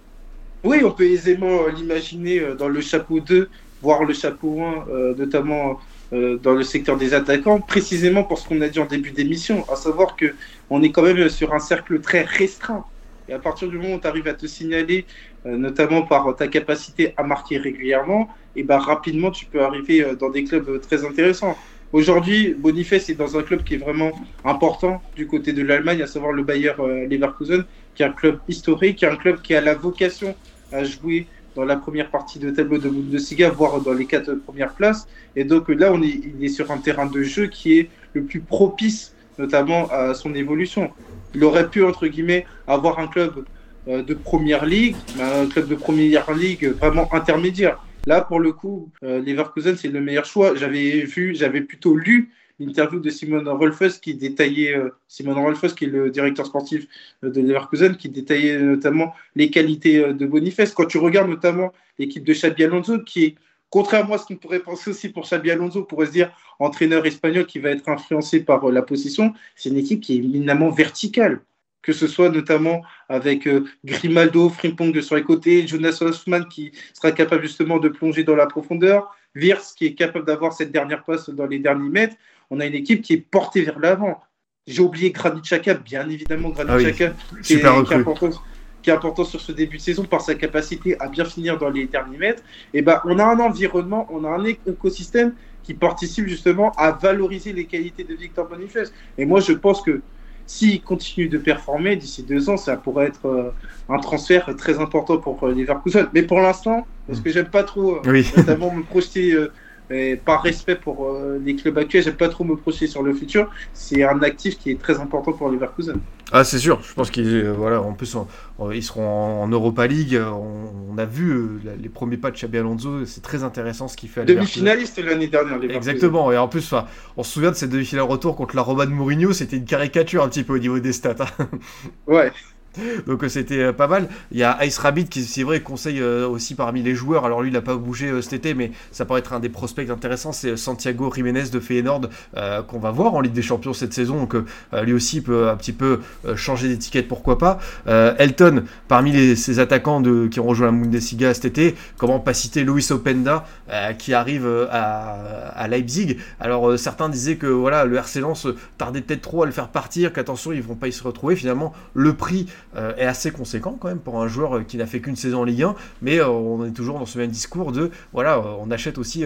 Oui, on peut aisément euh, l'imaginer euh, dans le chapeau 2, voire le chapeau 1, notamment dans le secteur des attaquants, précisément pour ce qu'on a dit en début d'émission, à savoir que on est quand même sur un cercle très restreint. Et à partir du moment où tu arrives à te signaler, notamment par ta capacité à marquer régulièrement, et ben rapidement tu peux arriver dans des clubs très intéressants. Aujourd'hui, Boniface est dans un club qui est vraiment important du côté de l'Allemagne, à savoir le Bayer euh, Leverkusen, qui est un club historique, qui est un club qui a la vocation à jouer dans la première partie de tableau de Bundesliga, voire dans les quatre premières places. Et donc là, on est, il est sur un terrain de jeu qui est le plus propice, notamment à son évolution. Il aurait pu, entre guillemets, avoir un club euh, de première ligue, un club de première ligue vraiment intermédiaire. Là, pour le coup, euh, Leverkusen, c'est le meilleur choix. J'avais vu, j'avais plutôt lu l'interview de Simon Rolfes qui détaillait, euh, Simon Rolfes qui est le directeur sportif euh, de Leverkusen, qui détaillait notamment les qualités de Boniface. Quand tu regardes notamment l'équipe de Xabi Alonso, qui est, contrairement à ce qu'on pourrait penser aussi pour Xabi Alonso, on pourrait se dire entraîneur espagnol qui va être influencé par la position, c'est une équipe qui est éminemment verticale que ce soit notamment avec euh, Grimaldo, Frimpong sur les côtés, Jonas Osman qui sera capable justement de plonger dans la profondeur, Virs qui est capable d'avoir cette dernière passe dans les derniers mètres. On a une équipe qui est portée vers l'avant. J'ai oublié Granit Xhaka, bien évidemment Granit ah Xhaka, qui, est, important, sur ce début de saison par sa capacité à bien finir dans les derniers mètres. Et eh ben, on a un environnement, on a un écosystème qui participe justement à valoriser les qualités de Victor Boniface. Et moi, je pense que s'il continue de performer d'ici deux ans, ça pourrait être euh, un transfert très important pour euh, Leverkusen. Mais pour l'instant, parce que j'aime pas trop, euh, notamment me projeter, par respect pour les clubs actuels, j'aime pas trop me projeter sur le futur. C'est un actif qui est très important pour Leverkusen. Ah, c'est sûr. Je pense qu'ils voilà, en plus, ils seront en, Europa League. On, a vu les premiers pas de Xabi Alonso. C'est très intéressant ce qu'il fait. Demi-finaliste l'année dernière. Exactement. Et en plus, on se souvient de cette demi-finale retour contre la Roma de Mourinho. C'était une caricature un petit peu au niveau des stats. Hein. Ouais. Donc euh, c'était euh, pas mal. Il y a Ice Rabbit qui, c'est vrai, conseille euh, aussi parmi les joueurs. Alors lui, il n'a pas bougé cet été, mais ça pourrait être un des prospects intéressants. C'est Santiago Jiménez de Feyenoord qu'on va voir en Ligue des Champions cette saison. Donc lui aussi peut un petit peu changer d'étiquette, pourquoi pas. Elton, parmi les, ces attaquants qui ont rejoint la Bundesliga cet été, comment pas citer Luis Openda qui arrive à, Leipzig. Alors certains disaient que voilà, le RC Lens tardait peut-être trop à le faire partir, qu'attention, ils vont pas y se retrouver. Finalement, le prix euh, est assez conséquent quand même pour un joueur euh, qui n'a fait qu'une saison en Ligue 1, mais euh, on est toujours dans ce même discours de voilà, on achète aussi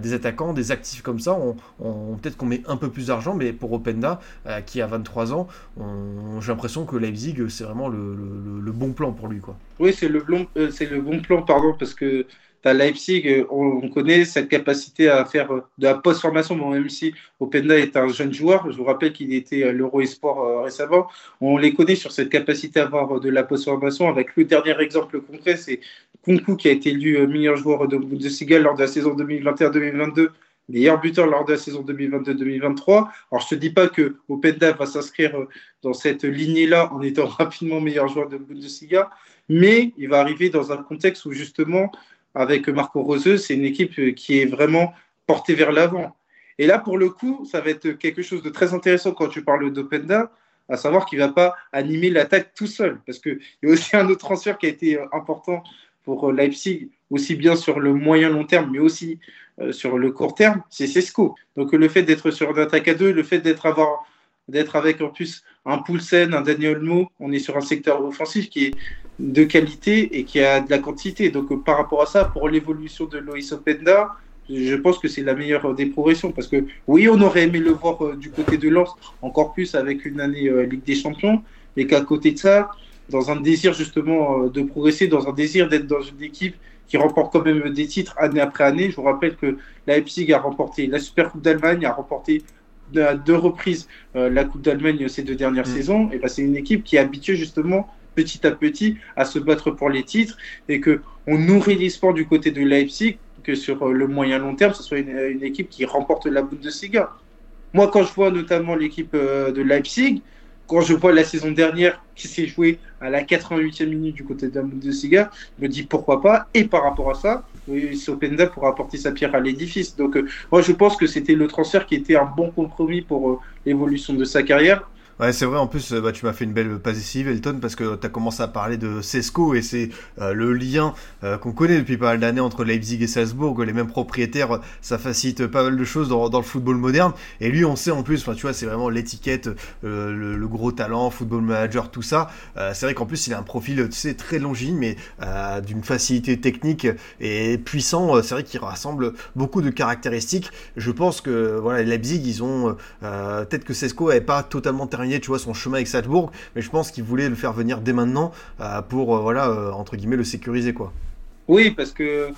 des attaquants, des actifs comme ça, on, peut-être qu'on met un peu plus d'argent, mais pour Openda qui a 23 ans, j'ai l'impression que Leipzig c'est vraiment le, bon plan pour lui quoi. Oui, c'est le, bon, le bon plan, pardon, parce que à Leipzig, on, connaît cette capacité à faire de la post-formation, même si Openda est un jeune joueur, je vous rappelle qu'il était à l'Euro Esport récemment, on les connaît sur cette capacité à avoir de la post-formation. Avec le dernier exemple concret, c'est Kunku qui a été élu meilleur joueur de Bundesliga lors de la saison 2021-2022 meilleur buteur lors de la saison 2022-2023. Alors, je te dis pas que Openda va s'inscrire euh, dans cette lignée-là en étant rapidement meilleur joueur de Bundesliga, mais il va arriver dans un contexte où justement, avec Marco Roseux, c'est une équipe euh, qui est vraiment portée vers l'avant. Et là, pour le coup, ça va être quelque chose de très intéressant quand tu parles d'Openda, à savoir qu'il ne va pas animer l'attaque tout seul. Parce qu'il y a aussi un autre transfert qui a été euh, important pour Leipzig, aussi bien sur le moyen long terme, mais aussi euh, sur le court terme, c'est Cesco. Donc le fait d'être sur une attaque à deux, le fait d'être avoir d'être avec en plus un Poulsen, un Daniel Mo, on est sur un secteur offensif qui est de qualité et qui a de la quantité. Donc euh, par rapport à ça, pour l'évolution de Loïs Openda, je pense que c'est la meilleure des progressions parce que oui, on aurait aimé le voir euh, du côté de Lens, encore plus avec une année Ligue des Champions, mais qu'à côté de ça, dans un désir justement de progresser, dans un désir d'être dans une équipe qui remporte quand même des titres année après année. Je vous rappelle que la Leipzig a remporté la Super Coupe d'Allemagne, a remporté à deux reprises euh, la Coupe d'Allemagne ces deux dernières mm. saisons. Et ben, c'est une équipe qui est habituée justement petit à petit à se battre pour les titres et que on nourrit l'espoir du côté de Leipzig que sur euh, le moyen long terme, ce soit une, équipe qui remporte la Bundesliga. Moi, quand je vois notamment l'équipe euh, de Leipzig, quand je vois la saison dernière qui s'est jouée à la 88e minute du côté de la je me dis pourquoi pas. Et par rapport à ça, Sopenda pourra apporter sa pierre à l'édifice. Donc, euh, moi, je pense que c'était le transfert qui était un bon compromis pour euh, l'évolution de sa carrière. Ouais, c'est vrai, en plus, bah, tu m'as fait une belle passe décisive, Elton, parce que tu as commencé à parler de Cesco et c'est euh, le lien euh, qu'on connaît depuis pas mal d'années entre Leipzig et Salzbourg, les mêmes propriétaires, ça facilite pas mal de choses dans, le football moderne. Et lui, on sait en plus, tu vois, c'est vraiment l'étiquette, euh, le, gros talent, football manager, tout ça. c'est vrai qu'en plus, il a un profil, tu sais, très longiligne, mais d'une facilité technique et puissant. C'est vrai qu'il rassemble beaucoup de caractéristiques. Je pense que voilà, Leipzig, ils ont peut-être que Cesco n'avait pas totalement terminé tu vois, son chemin avec Salzbourg, mais je pense qu'il voulait le faire venir dès maintenant euh, pour, euh, voilà, euh, entre guillemets, le sécuriser, quoi. Oui, parce que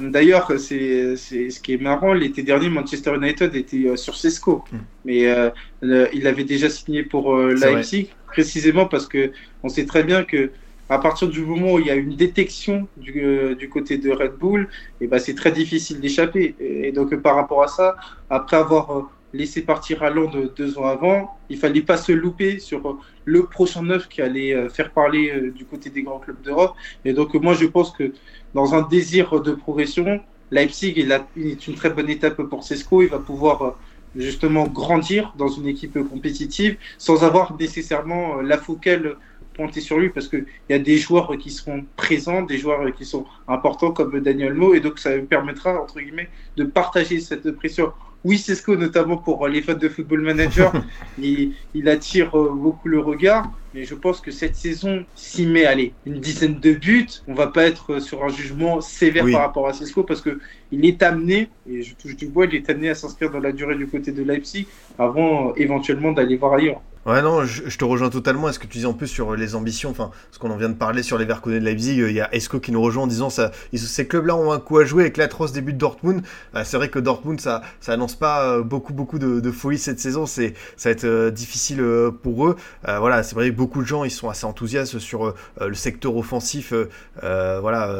d'ailleurs, c'est ce qui est marrant. L'été dernier, Manchester United était sur Cesco, mm. mais il avait déjà signé pour Leipzig, précisément parce que on sait très bien que à partir du moment où il y a une détection du, du côté de Red Bull, et eh ben c'est très difficile d'échapper. Et, donc par rapport à ça, après avoir laissé partir Londres deux ans avant. Il fallait pas se louper sur le prochain neuf qui allait euh, faire parler euh, du côté des grands clubs d'Europe. Et donc, moi, je pense que dans un désir de progression, Leipzig est une très bonne étape pour Cesco. Il va pouvoir euh, justement grandir dans une équipe compétitive sans avoir nécessairement la focale pointée sur lui parce qu'il y a des joueurs qui seront présents, des joueurs qui sont importants comme Daniel Mo et donc ça permettra entre guillemets de partager cette pression oui, Cesco, notamment pour les fans de Football Manager, il, attire euh, beaucoup le regard. Mais je pense que cette saison, s'il met allez, une dizaine de buts, on va pas être sur un jugement sévère par rapport à Cesco parce que il est amené, et je touche du bois, il est amené à s'inscrire dans la durée du côté de Leipzig avant euh, éventuellement d'aller voir ailleurs. Ouais, non, je, te rejoins totalement. Est-ce que tu dis en plus sur les ambitions, enfin, ce qu'on en vient de parler sur les Verconnets de Leipzig, euh, il y a Esco qui nous rejoint en disant ça, ces clubs-là ont un coup à jouer avec l'atroce début de Dortmund. Euh, c'est vrai que Dortmund, ça, ça annonce pas euh, beaucoup, beaucoup de, folie cette saison. C'est, ça va être difficile pour eux. voilà, c'est vrai que beaucoup de gens, ils sont assez enthousiastes sur le secteur offensif. voilà,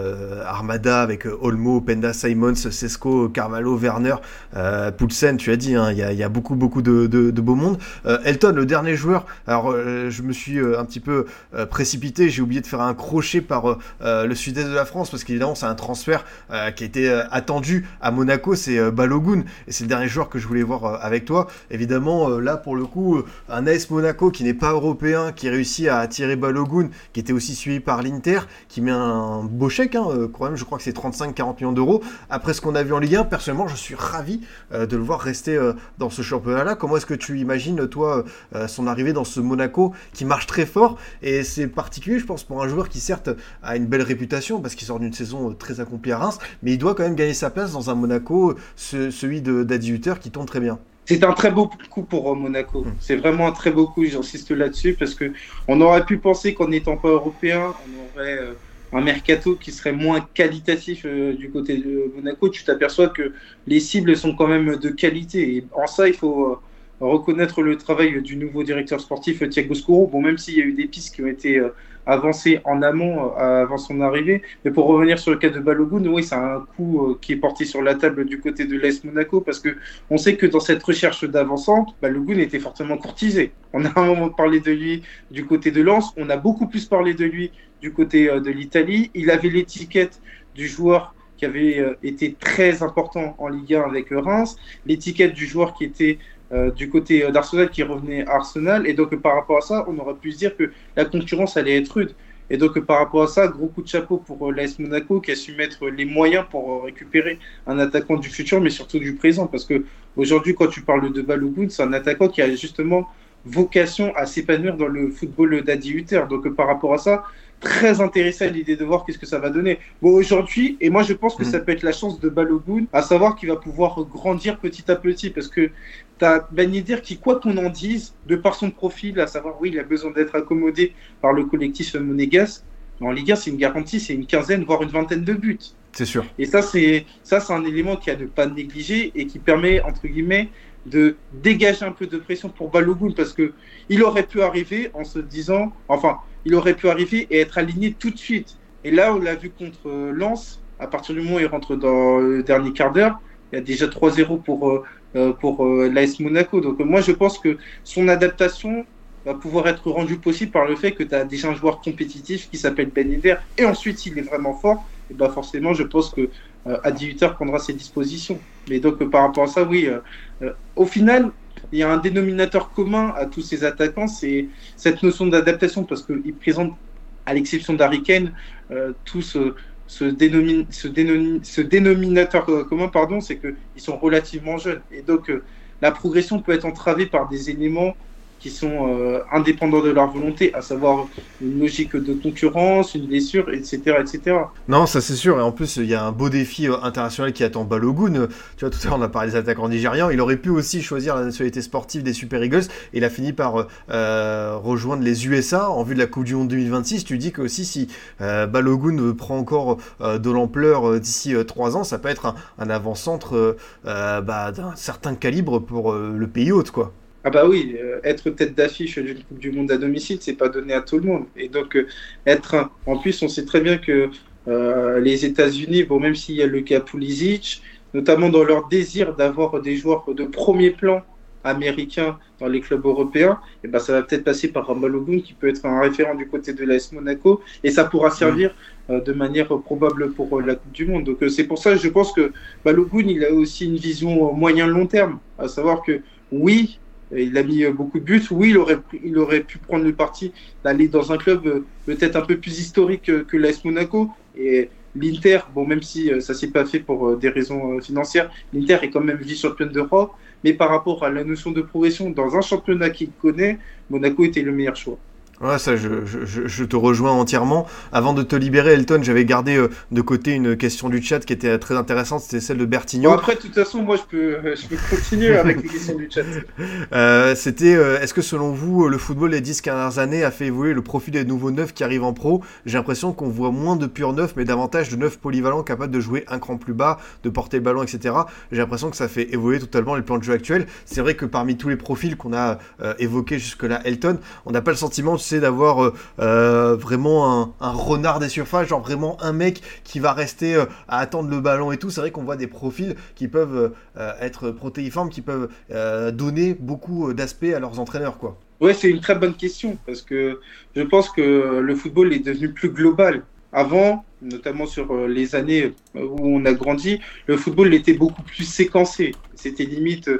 Armada avec Olmo, Penda, Simons, Sesco, Carvalho, Werner, Poulsen, tu as dit, hein, il y, a, beaucoup, beaucoup de, de, de beau monde. Elton, le dernier joueurs. Alors, euh, je me suis euh, un petit peu euh, précipité. J'ai oublié de faire un crochet par le sud-est de la France parce qu'évidemment, c'est un transfert qui a été attendu à Monaco. C'est Balogun et c'est le dernier joueur que je voulais voir avec toi. Évidemment, là pour le coup, un AS Monaco qui n'est pas européen, qui réussit à attirer Balogun, qui était aussi suivi par l'Inter, qui met un beau chèque, hein, quand même, je crois que c'est 35-40 millions d'euros. Après ce qu'on a vu en Ligue 1, personnellement, je suis ravi de le voir rester dans ce championnat-là. Comment est-ce que tu imagines, toi, son arrivé dans ce Monaco qui marche très fort. Et c'est particulier, je pense, pour un joueur qui certes a une belle réputation parce qu'il sort d'une saison euh, très accomplie à Reims, mais il doit quand même gagner sa place dans un Monaco, celui d'Adi qui tourne très bien. C'est un très beau coup pour euh, Monaco. Hmm. C'est vraiment un très beau coup, j'insiste là-dessus, parce que on aurait pu penser qu'en n'étant pas européen, on aurait euh, un mercato qui serait moins qualitatif euh, du côté de Monaco, tu t'aperçois que les cibles sont quand même de qualité. Et en ça, il faut euh, reconnaître le travail du nouveau directeur sportif Thiago Scuro. Bon, même s'il y a eu des pistes qui ont été euh, avancées en amont avant son arrivée, mais pour revenir sur le cas de Balogun, oui, c'est un coup qui est porté sur la table du côté de l'Est Monaco parce que on sait que dans cette recherche d'avançante, Balogun était fortement courtisé. On a un moment parlé de lui du côté de Lens, on a beaucoup plus parlé de lui du côté euh, de l'Italie. Il avait l'étiquette du joueur qui avait euh, été très important en Ligue 1 avec Reims, l'étiquette du joueur qui était euh, du côté d'Arsenal qui revenait à Arsenal. Et donc par rapport à ça, on aurait pu se dire que la concurrence allait être rude. Et donc par rapport à ça, gros coup de chapeau pour l'AS Monaco qui a su mettre les moyens pour récupérer un attaquant du futur, mais surtout du présent. Parce que aujourd'hui, quand tu parles de Balogun, c'est un attaquant qui a justement vocation à s'épanouir dans le football d'Adi Hutter. Donc par rapport à ça, très intéressé à l'idée de voir qu'est-ce que ça va donner. Bon, aujourd'hui, et moi je pense que mm. ça peut être la chance de Balogun, à savoir qu'il va pouvoir grandir petit à petit, parce que tu as Ben Yedder qui, quoi qu'on en dise, de par son profil, à savoir, oui, il a besoin d'être accommodé par le collectif monégasque, en Ligue 1, c'est une garantie, c'est une quinzaine, voire une vingtaine de buts. C'est sûr. Et ça, c'est ça, c'est un élément qui a ne pas négliger et qui permet, entre guillemets, de dégager un peu de pression pour Balogun parce que il aurait pu arriver en se disant, enfin, il aurait pu arriver et être aligné tout de suite. Et là, on l'a vu contre euh, Lens, à partir du moment où il rentre dans le dernier quart d'heure, il y a déjà 3-0 pour, euh, euh, pour l'AS Monaco. Donc moi, je pense que son adaptation va pouvoir être rendue possible par le fait que tu as déjà un joueur compétitif qui s'appelle Ben Yedder, et ensuite, s'il est vraiment fort, et bah forcément, je pense que à 18h prendra ses dispositions. Mais donc, par rapport à ça, oui, au final, il y a un dénominateur commun à tous ces attaquants, c'est cette notion d'adaptation, parce qu'ils présentent, à l'exception d'Harry Kane, euh, tout ce, ce, dénominateur euh, commun, pardon, c'est qu'ils sont relativement jeunes. Et donc, euh, la progression peut être entravée par des éléments qui sont euh, indépendants de leur volonté, à savoir une logique de concurrence, une blessure, etc. etc. Non, ça c'est sûr, et en plus il y a un beau défi euh, international qui attend Balogun. Tu vois, tout à l'heure on a parlé des attaquants nigérians, il aurait pu aussi choisir la nationalité sportive des Super Eagles, et il a fini par euh, rejoindre les USA en vue de la Coupe du Monde 2026. Tu dis que aussi si Balogun prend encore de l'ampleur d'ici trois ans, ça peut être un, un avant-centre bah, d'un certain calibre pour le pays hôte, quoi. Ah bah oui, euh, être tête d'affiche d'une Coupe du Monde à domicile, c'est pas donné à tout le monde. Et donc euh, être en plus, on sait très bien que euh, les États-Unis, bon même s'il y a le cas Pulisic, notamment dans leur désir d'avoir des joueurs de premier plan américains dans les clubs européens, et eh ben ça va peut-être passer par Balogun qui peut être un référent du côté de l'AS Monaco et ça pourra servir de manière probable pour la Coupe du Monde. Donc c'est pour ça que je pense que Balogun il a aussi une vision moyen long terme, à savoir que oui, il a mis euh, beaucoup de buts. Oui, il aurait, pu prendre le parti d'aller dans un club euh, peut-être un peu plus historique que l'AS Monaco. Et l'Inter, bon, même si euh, ça s'est pas fait pour des raisons financières, l'Inter est quand même vice-championne d'Europe. Mais par rapport à la notion de progression dans un championnat qu'il connaît, Monaco était le meilleur choix. Ouais, ça, je, je, je, te rejoins entièrement. Avant de te libérer, Elton, j'avais gardé euh, de côté une question du chat qui était très intéressante, c'était celle de Bertignon. après, de toute façon, moi, je peux, je peux continuer avec les questions du chat. Euh, c'était, euh, est-ce que selon vous, le football les 10 dernières années a fait évoluer le profil des nouveaux neufs qui arrivent en pro? J'ai l'impression qu'on voit moins de purs neufs, mais davantage de neufs polyvalents capables de jouer un cran plus bas, de porter le ballon, etc. J'ai l'impression que ça fait évoluer totalement les plans de jeu actuels. C'est vrai que parmi tous les profils qu'on a évoqués jusque-là, Elton, on n'a pas le sentiment c'est d'avoir euh, euh, vraiment un, renard des surfaces, genre vraiment un mec qui va rester euh, à attendre le ballon et tout. C'est vrai qu'on voit des profils qui peuvent être protéiformes, qui peuvent donner beaucoup d'aspects à leurs entraîneurs, quoi. Ouais, c'est une très bonne question parce que je pense que le football est devenu plus global. Avant, notamment sur les années où on a grandi, le football était beaucoup plus séquencé. C'était limite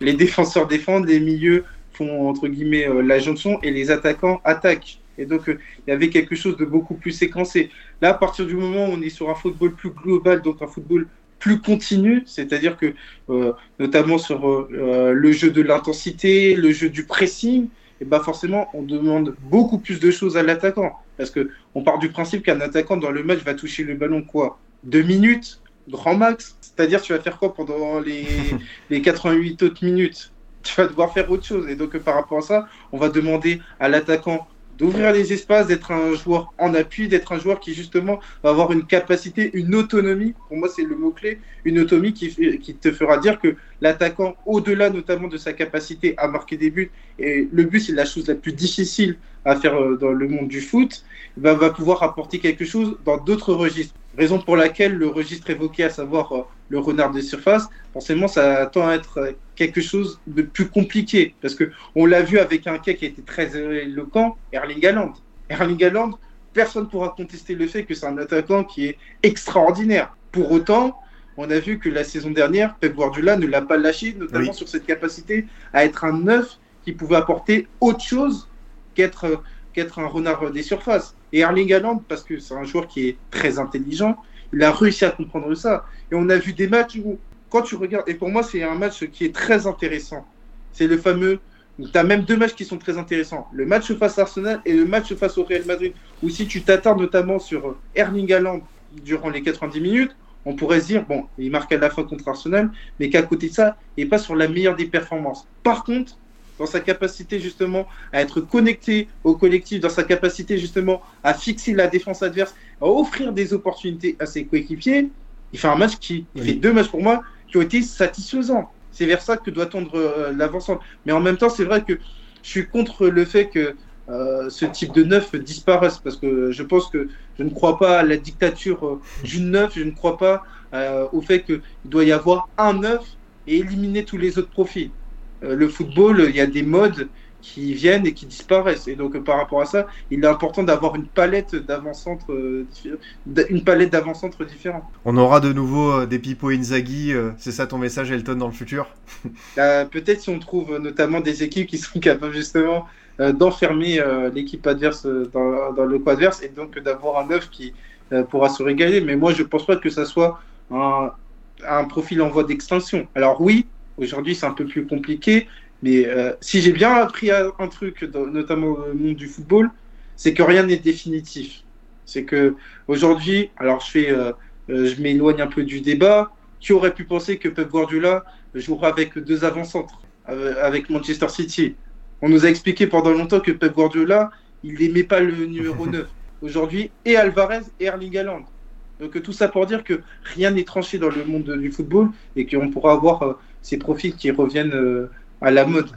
les défenseurs défendent, les milieux font entre guillemets euh, la jonction et les attaquants attaquent. Et donc, euh, il y avait quelque chose de beaucoup plus séquencé. Là, à partir du moment où on est sur un football plus global, donc un football plus continu, c'est-à-dire que, euh, notamment sur le jeu de l'intensité, le jeu du pressing, et ben forcément, on demande beaucoup plus de choses à l'attaquant. Parce que on part du principe qu'un attaquant dans le match va toucher le ballon quoi Deux minutes, grand max. C'est-à-dire, tu vas faire quoi pendant les, les 88 autres minutes? Tu vas devoir faire autre chose. Et donc, par rapport à ça, on va demander à l'attaquant d'ouvrir les espaces, d'être un joueur en appui, d'être un joueur qui justement va avoir une capacité, une autonomie. Pour moi, c'est le mot-clé, une autonomie qui, qui te fera dire que l'attaquant, au-delà notamment de sa capacité à marquer des buts, et le but, c'est la chose la plus difficile à faire euh, dans le monde du foot, va, va pouvoir apporter quelque chose dans d'autres registres. Raison pour laquelle le registre évoqué, à savoir euh, le renard des surfaces, forcément, ça tend à être quelque chose de plus compliqué. Parce que on l'a vu avec un cas qui a été très éloquent, Erling Haaland. Erling Haaland, personne ne pourra contester le fait que c'est un attaquant qui est extraordinaire. Pour autant, on a vu que la saison dernière, Pep Guardiola ne l'a pas lâché, notamment Oui. sur cette capacité à être un neuf qui pouvait apporter autre chose qu'être qu'être un renard des surfaces. Et Erling Haaland, parce que c'est un joueur qui est très intelligent, il a réussi à comprendre ça. Et on a vu des matchs où, quand tu regardes, et pour moi, c'est un match qui est très intéressant. C'est le fameux. Tu as même deux matchs qui sont très intéressants. Le match face à Arsenal et le match face au Real Madrid. Où si tu t'attardes notamment sur Erling Haaland durant les 90 minutes, on pourrait se dire, bon, il marque à la fin contre Arsenal, mais qu'à côté de ça, il n'est pas sur la meilleure des performances. Par contre, dans sa capacité justement à être connecté au collectif, dans sa capacité justement à fixer la défense adverse, à offrir des opportunités à ses coéquipiers, il fait un match qui il Oui. fait deux matchs pour moi qui ont été satisfaisants. C'est vers ça que doit tendre euh, l'avancement. Mais en même temps, c'est vrai que je suis contre le fait que euh, ce type de neuf disparaisse parce que je pense que je ne crois pas à la dictature euh, du neuf, je ne crois pas euh, au fait qu'il doit y avoir un neuf et éliminer tous les autres profils. Euh, le football, il y a des modes qui viennent et qui disparaissent. Et donc, par rapport à ça, il est important d'avoir une palette d'avant-centre, une palette d'avant-centre différente. On aura de nouveau des Pipo Inzaghi, c'est ça ton message Elton dans le futur? Peut-être si on trouve notamment des équipes qui sont capables justement d'enfermer euh, l'équipe adverse euh, dans, le coin adverse et donc d'avoir un neuf qui euh, pourra se régaler. Mais moi, je pense pas que ça soit un, profil en voie d'extinction. Alors oui, aujourd'hui c'est un peu plus compliqué, mais euh, si j'ai bien appris un truc, notamment dans le monde du football, c'est que rien n'est définitif. C'est que aujourd'hui, alors je fais, euh, euh, je m'éloigne un peu du débat. Qui aurait pu penser que Pep Guardiola jouera avec deux avant-centres euh, avec Manchester City? On nous a expliqué pendant longtemps que Pep Guardiola, il n'aimait pas le numéro 9. Aujourd'hui, et Alvarez et Erling Haaland. Donc euh, tout ça pour dire que rien n'est tranché dans le monde du football et qu'on pourra avoir euh, ces profils qui reviennent euh, à la mode.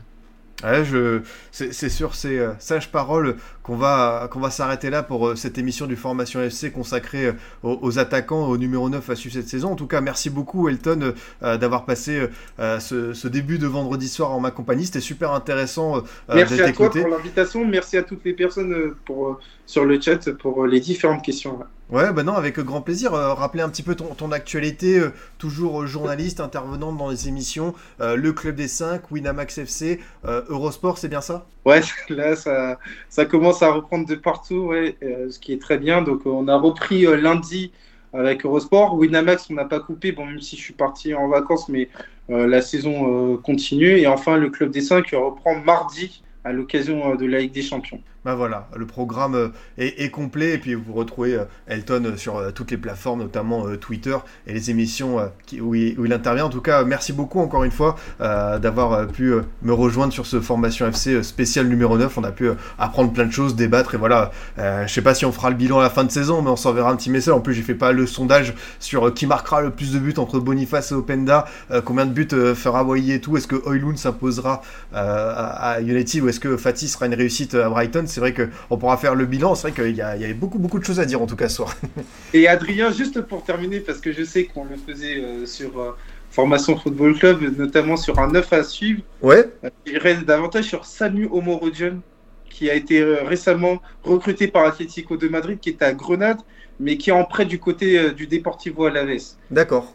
Ouais, je... c'est sur ces euh, sages paroles qu'on va, qu'on va s'arrêter là pour euh, cette émission du Formation FC consacrée euh, aux, aux attaquants, au numéro 9 à suivre cette saison. En tout cas, merci beaucoup Elton d'avoir passé ce, ce début de vendredi soir en ma compagnie. C'était super intéressant Merci à toi pour l'invitation, merci à toutes les personnes pour, sur le chat pour les différentes questions. Ouais, bah non, avec grand plaisir. Euh, rappeler un petit peu ton, actualité, euh, toujours euh, journaliste, intervenante dans les émissions, euh, le Club des 5, Winamax FC, Eurosport, c'est bien ça? Ouais, là, ça, ça commence à reprendre de partout, ouais, ce qui est très bien. Donc, on a repris lundi avec Eurosport. Winamax, on n'a pas coupé, bon, même si je suis parti en vacances, mais la saison continue. Et enfin, le Club des 5 reprend mardi à l'occasion de la Ligue des Champions. Bah voilà, le programme euh, est, complet et puis vous retrouvez euh, Elton euh, sur toutes les plateformes, notamment Twitter et les émissions où, il, intervient. En tout cas, merci beaucoup encore une fois d'avoir pu me rejoindre sur ce Formation FC spécial numéro 9. On a pu apprendre plein de choses, débattre et voilà. Je sais pas si on fera le bilan à la fin de saison, mais on s'enverra un petit message. En plus, j'ai fait pas le sondage sur qui marquera le plus de buts entre Boniface et Openda, combien de buts fera Wai et tout? Est-ce que Oilun s'imposera à, à United? Ou est-ce que Fatih sera une réussite à Brighton? C'est vrai qu'on pourra faire le bilan. C'est vrai qu'il y, avait beaucoup, beaucoup de choses à dire en tout cas ce soir. Et Adrien, juste pour terminer, parce que je sais qu'on le faisait euh, sur euh, Formation Football Club, notamment sur un 9 à suivre, Ouais. Euh, J'irai davantage sur Samu Omorodion, qui a été euh, récemment recruté par Atlético de Madrid, qui est à Grenade, mais qui est en prêt du côté euh, du Deportivo Alaves. D'accord.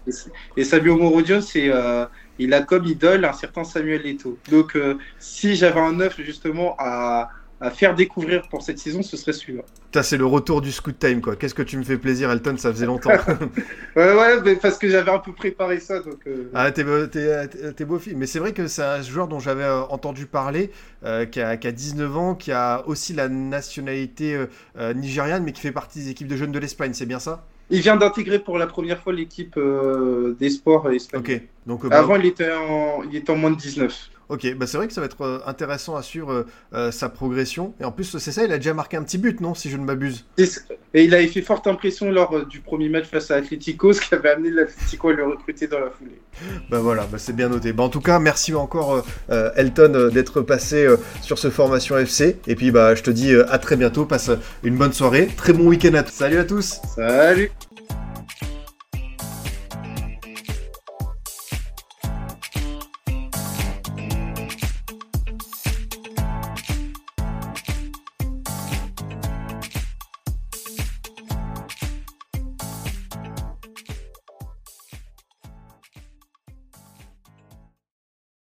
Et Samu Omorodion, c'est, euh, il a comme idole un certain Samuel Eto'o. Donc, euh, si j'avais un neuf justement à, à faire découvrir pour cette saison, ce serait celui-là. C'est le retour du scoot time, quoi. Qu'est-ce que tu me fais plaisir, Elton Ça faisait longtemps. Ouais, ouais, mais parce que j'avais un peu préparé ça, donc. euh, ah, t'es, beau- beau fils. Mais c'est vrai que c'est un joueur dont j'avais euh, entendu parler, euh, qui, a, qui a 19 ans, qui a aussi la nationalité euh, nigériane, mais qui fait partie des équipes de jeunes de l'Espagne, c'est bien ça? Il vient d'intégrer pour la première fois l'équipe des sports espagnols. Ok. Donc, euh, bah, Avant, il était, en, il était en moins de 19. Ok, bah c'est vrai que ça va être euh, intéressant à suivre euh, sa progression. Et en plus, c'est ça, il a déjà marqué un petit but, non Si je ne m'abuse? Et, il avait fait forte impression lors euh, du premier match face à Atletico, ce qui avait amené l'Atletico à le recruter dans la foulée. Bah voilà, bah c'est bien noté. Bah en tout cas, merci encore euh, Elton d'être passé sur ce formation FC. Et puis bah je te dis à très bientôt. Passe une bonne soirée, très bon week-end à tous. Salut à tous. Salut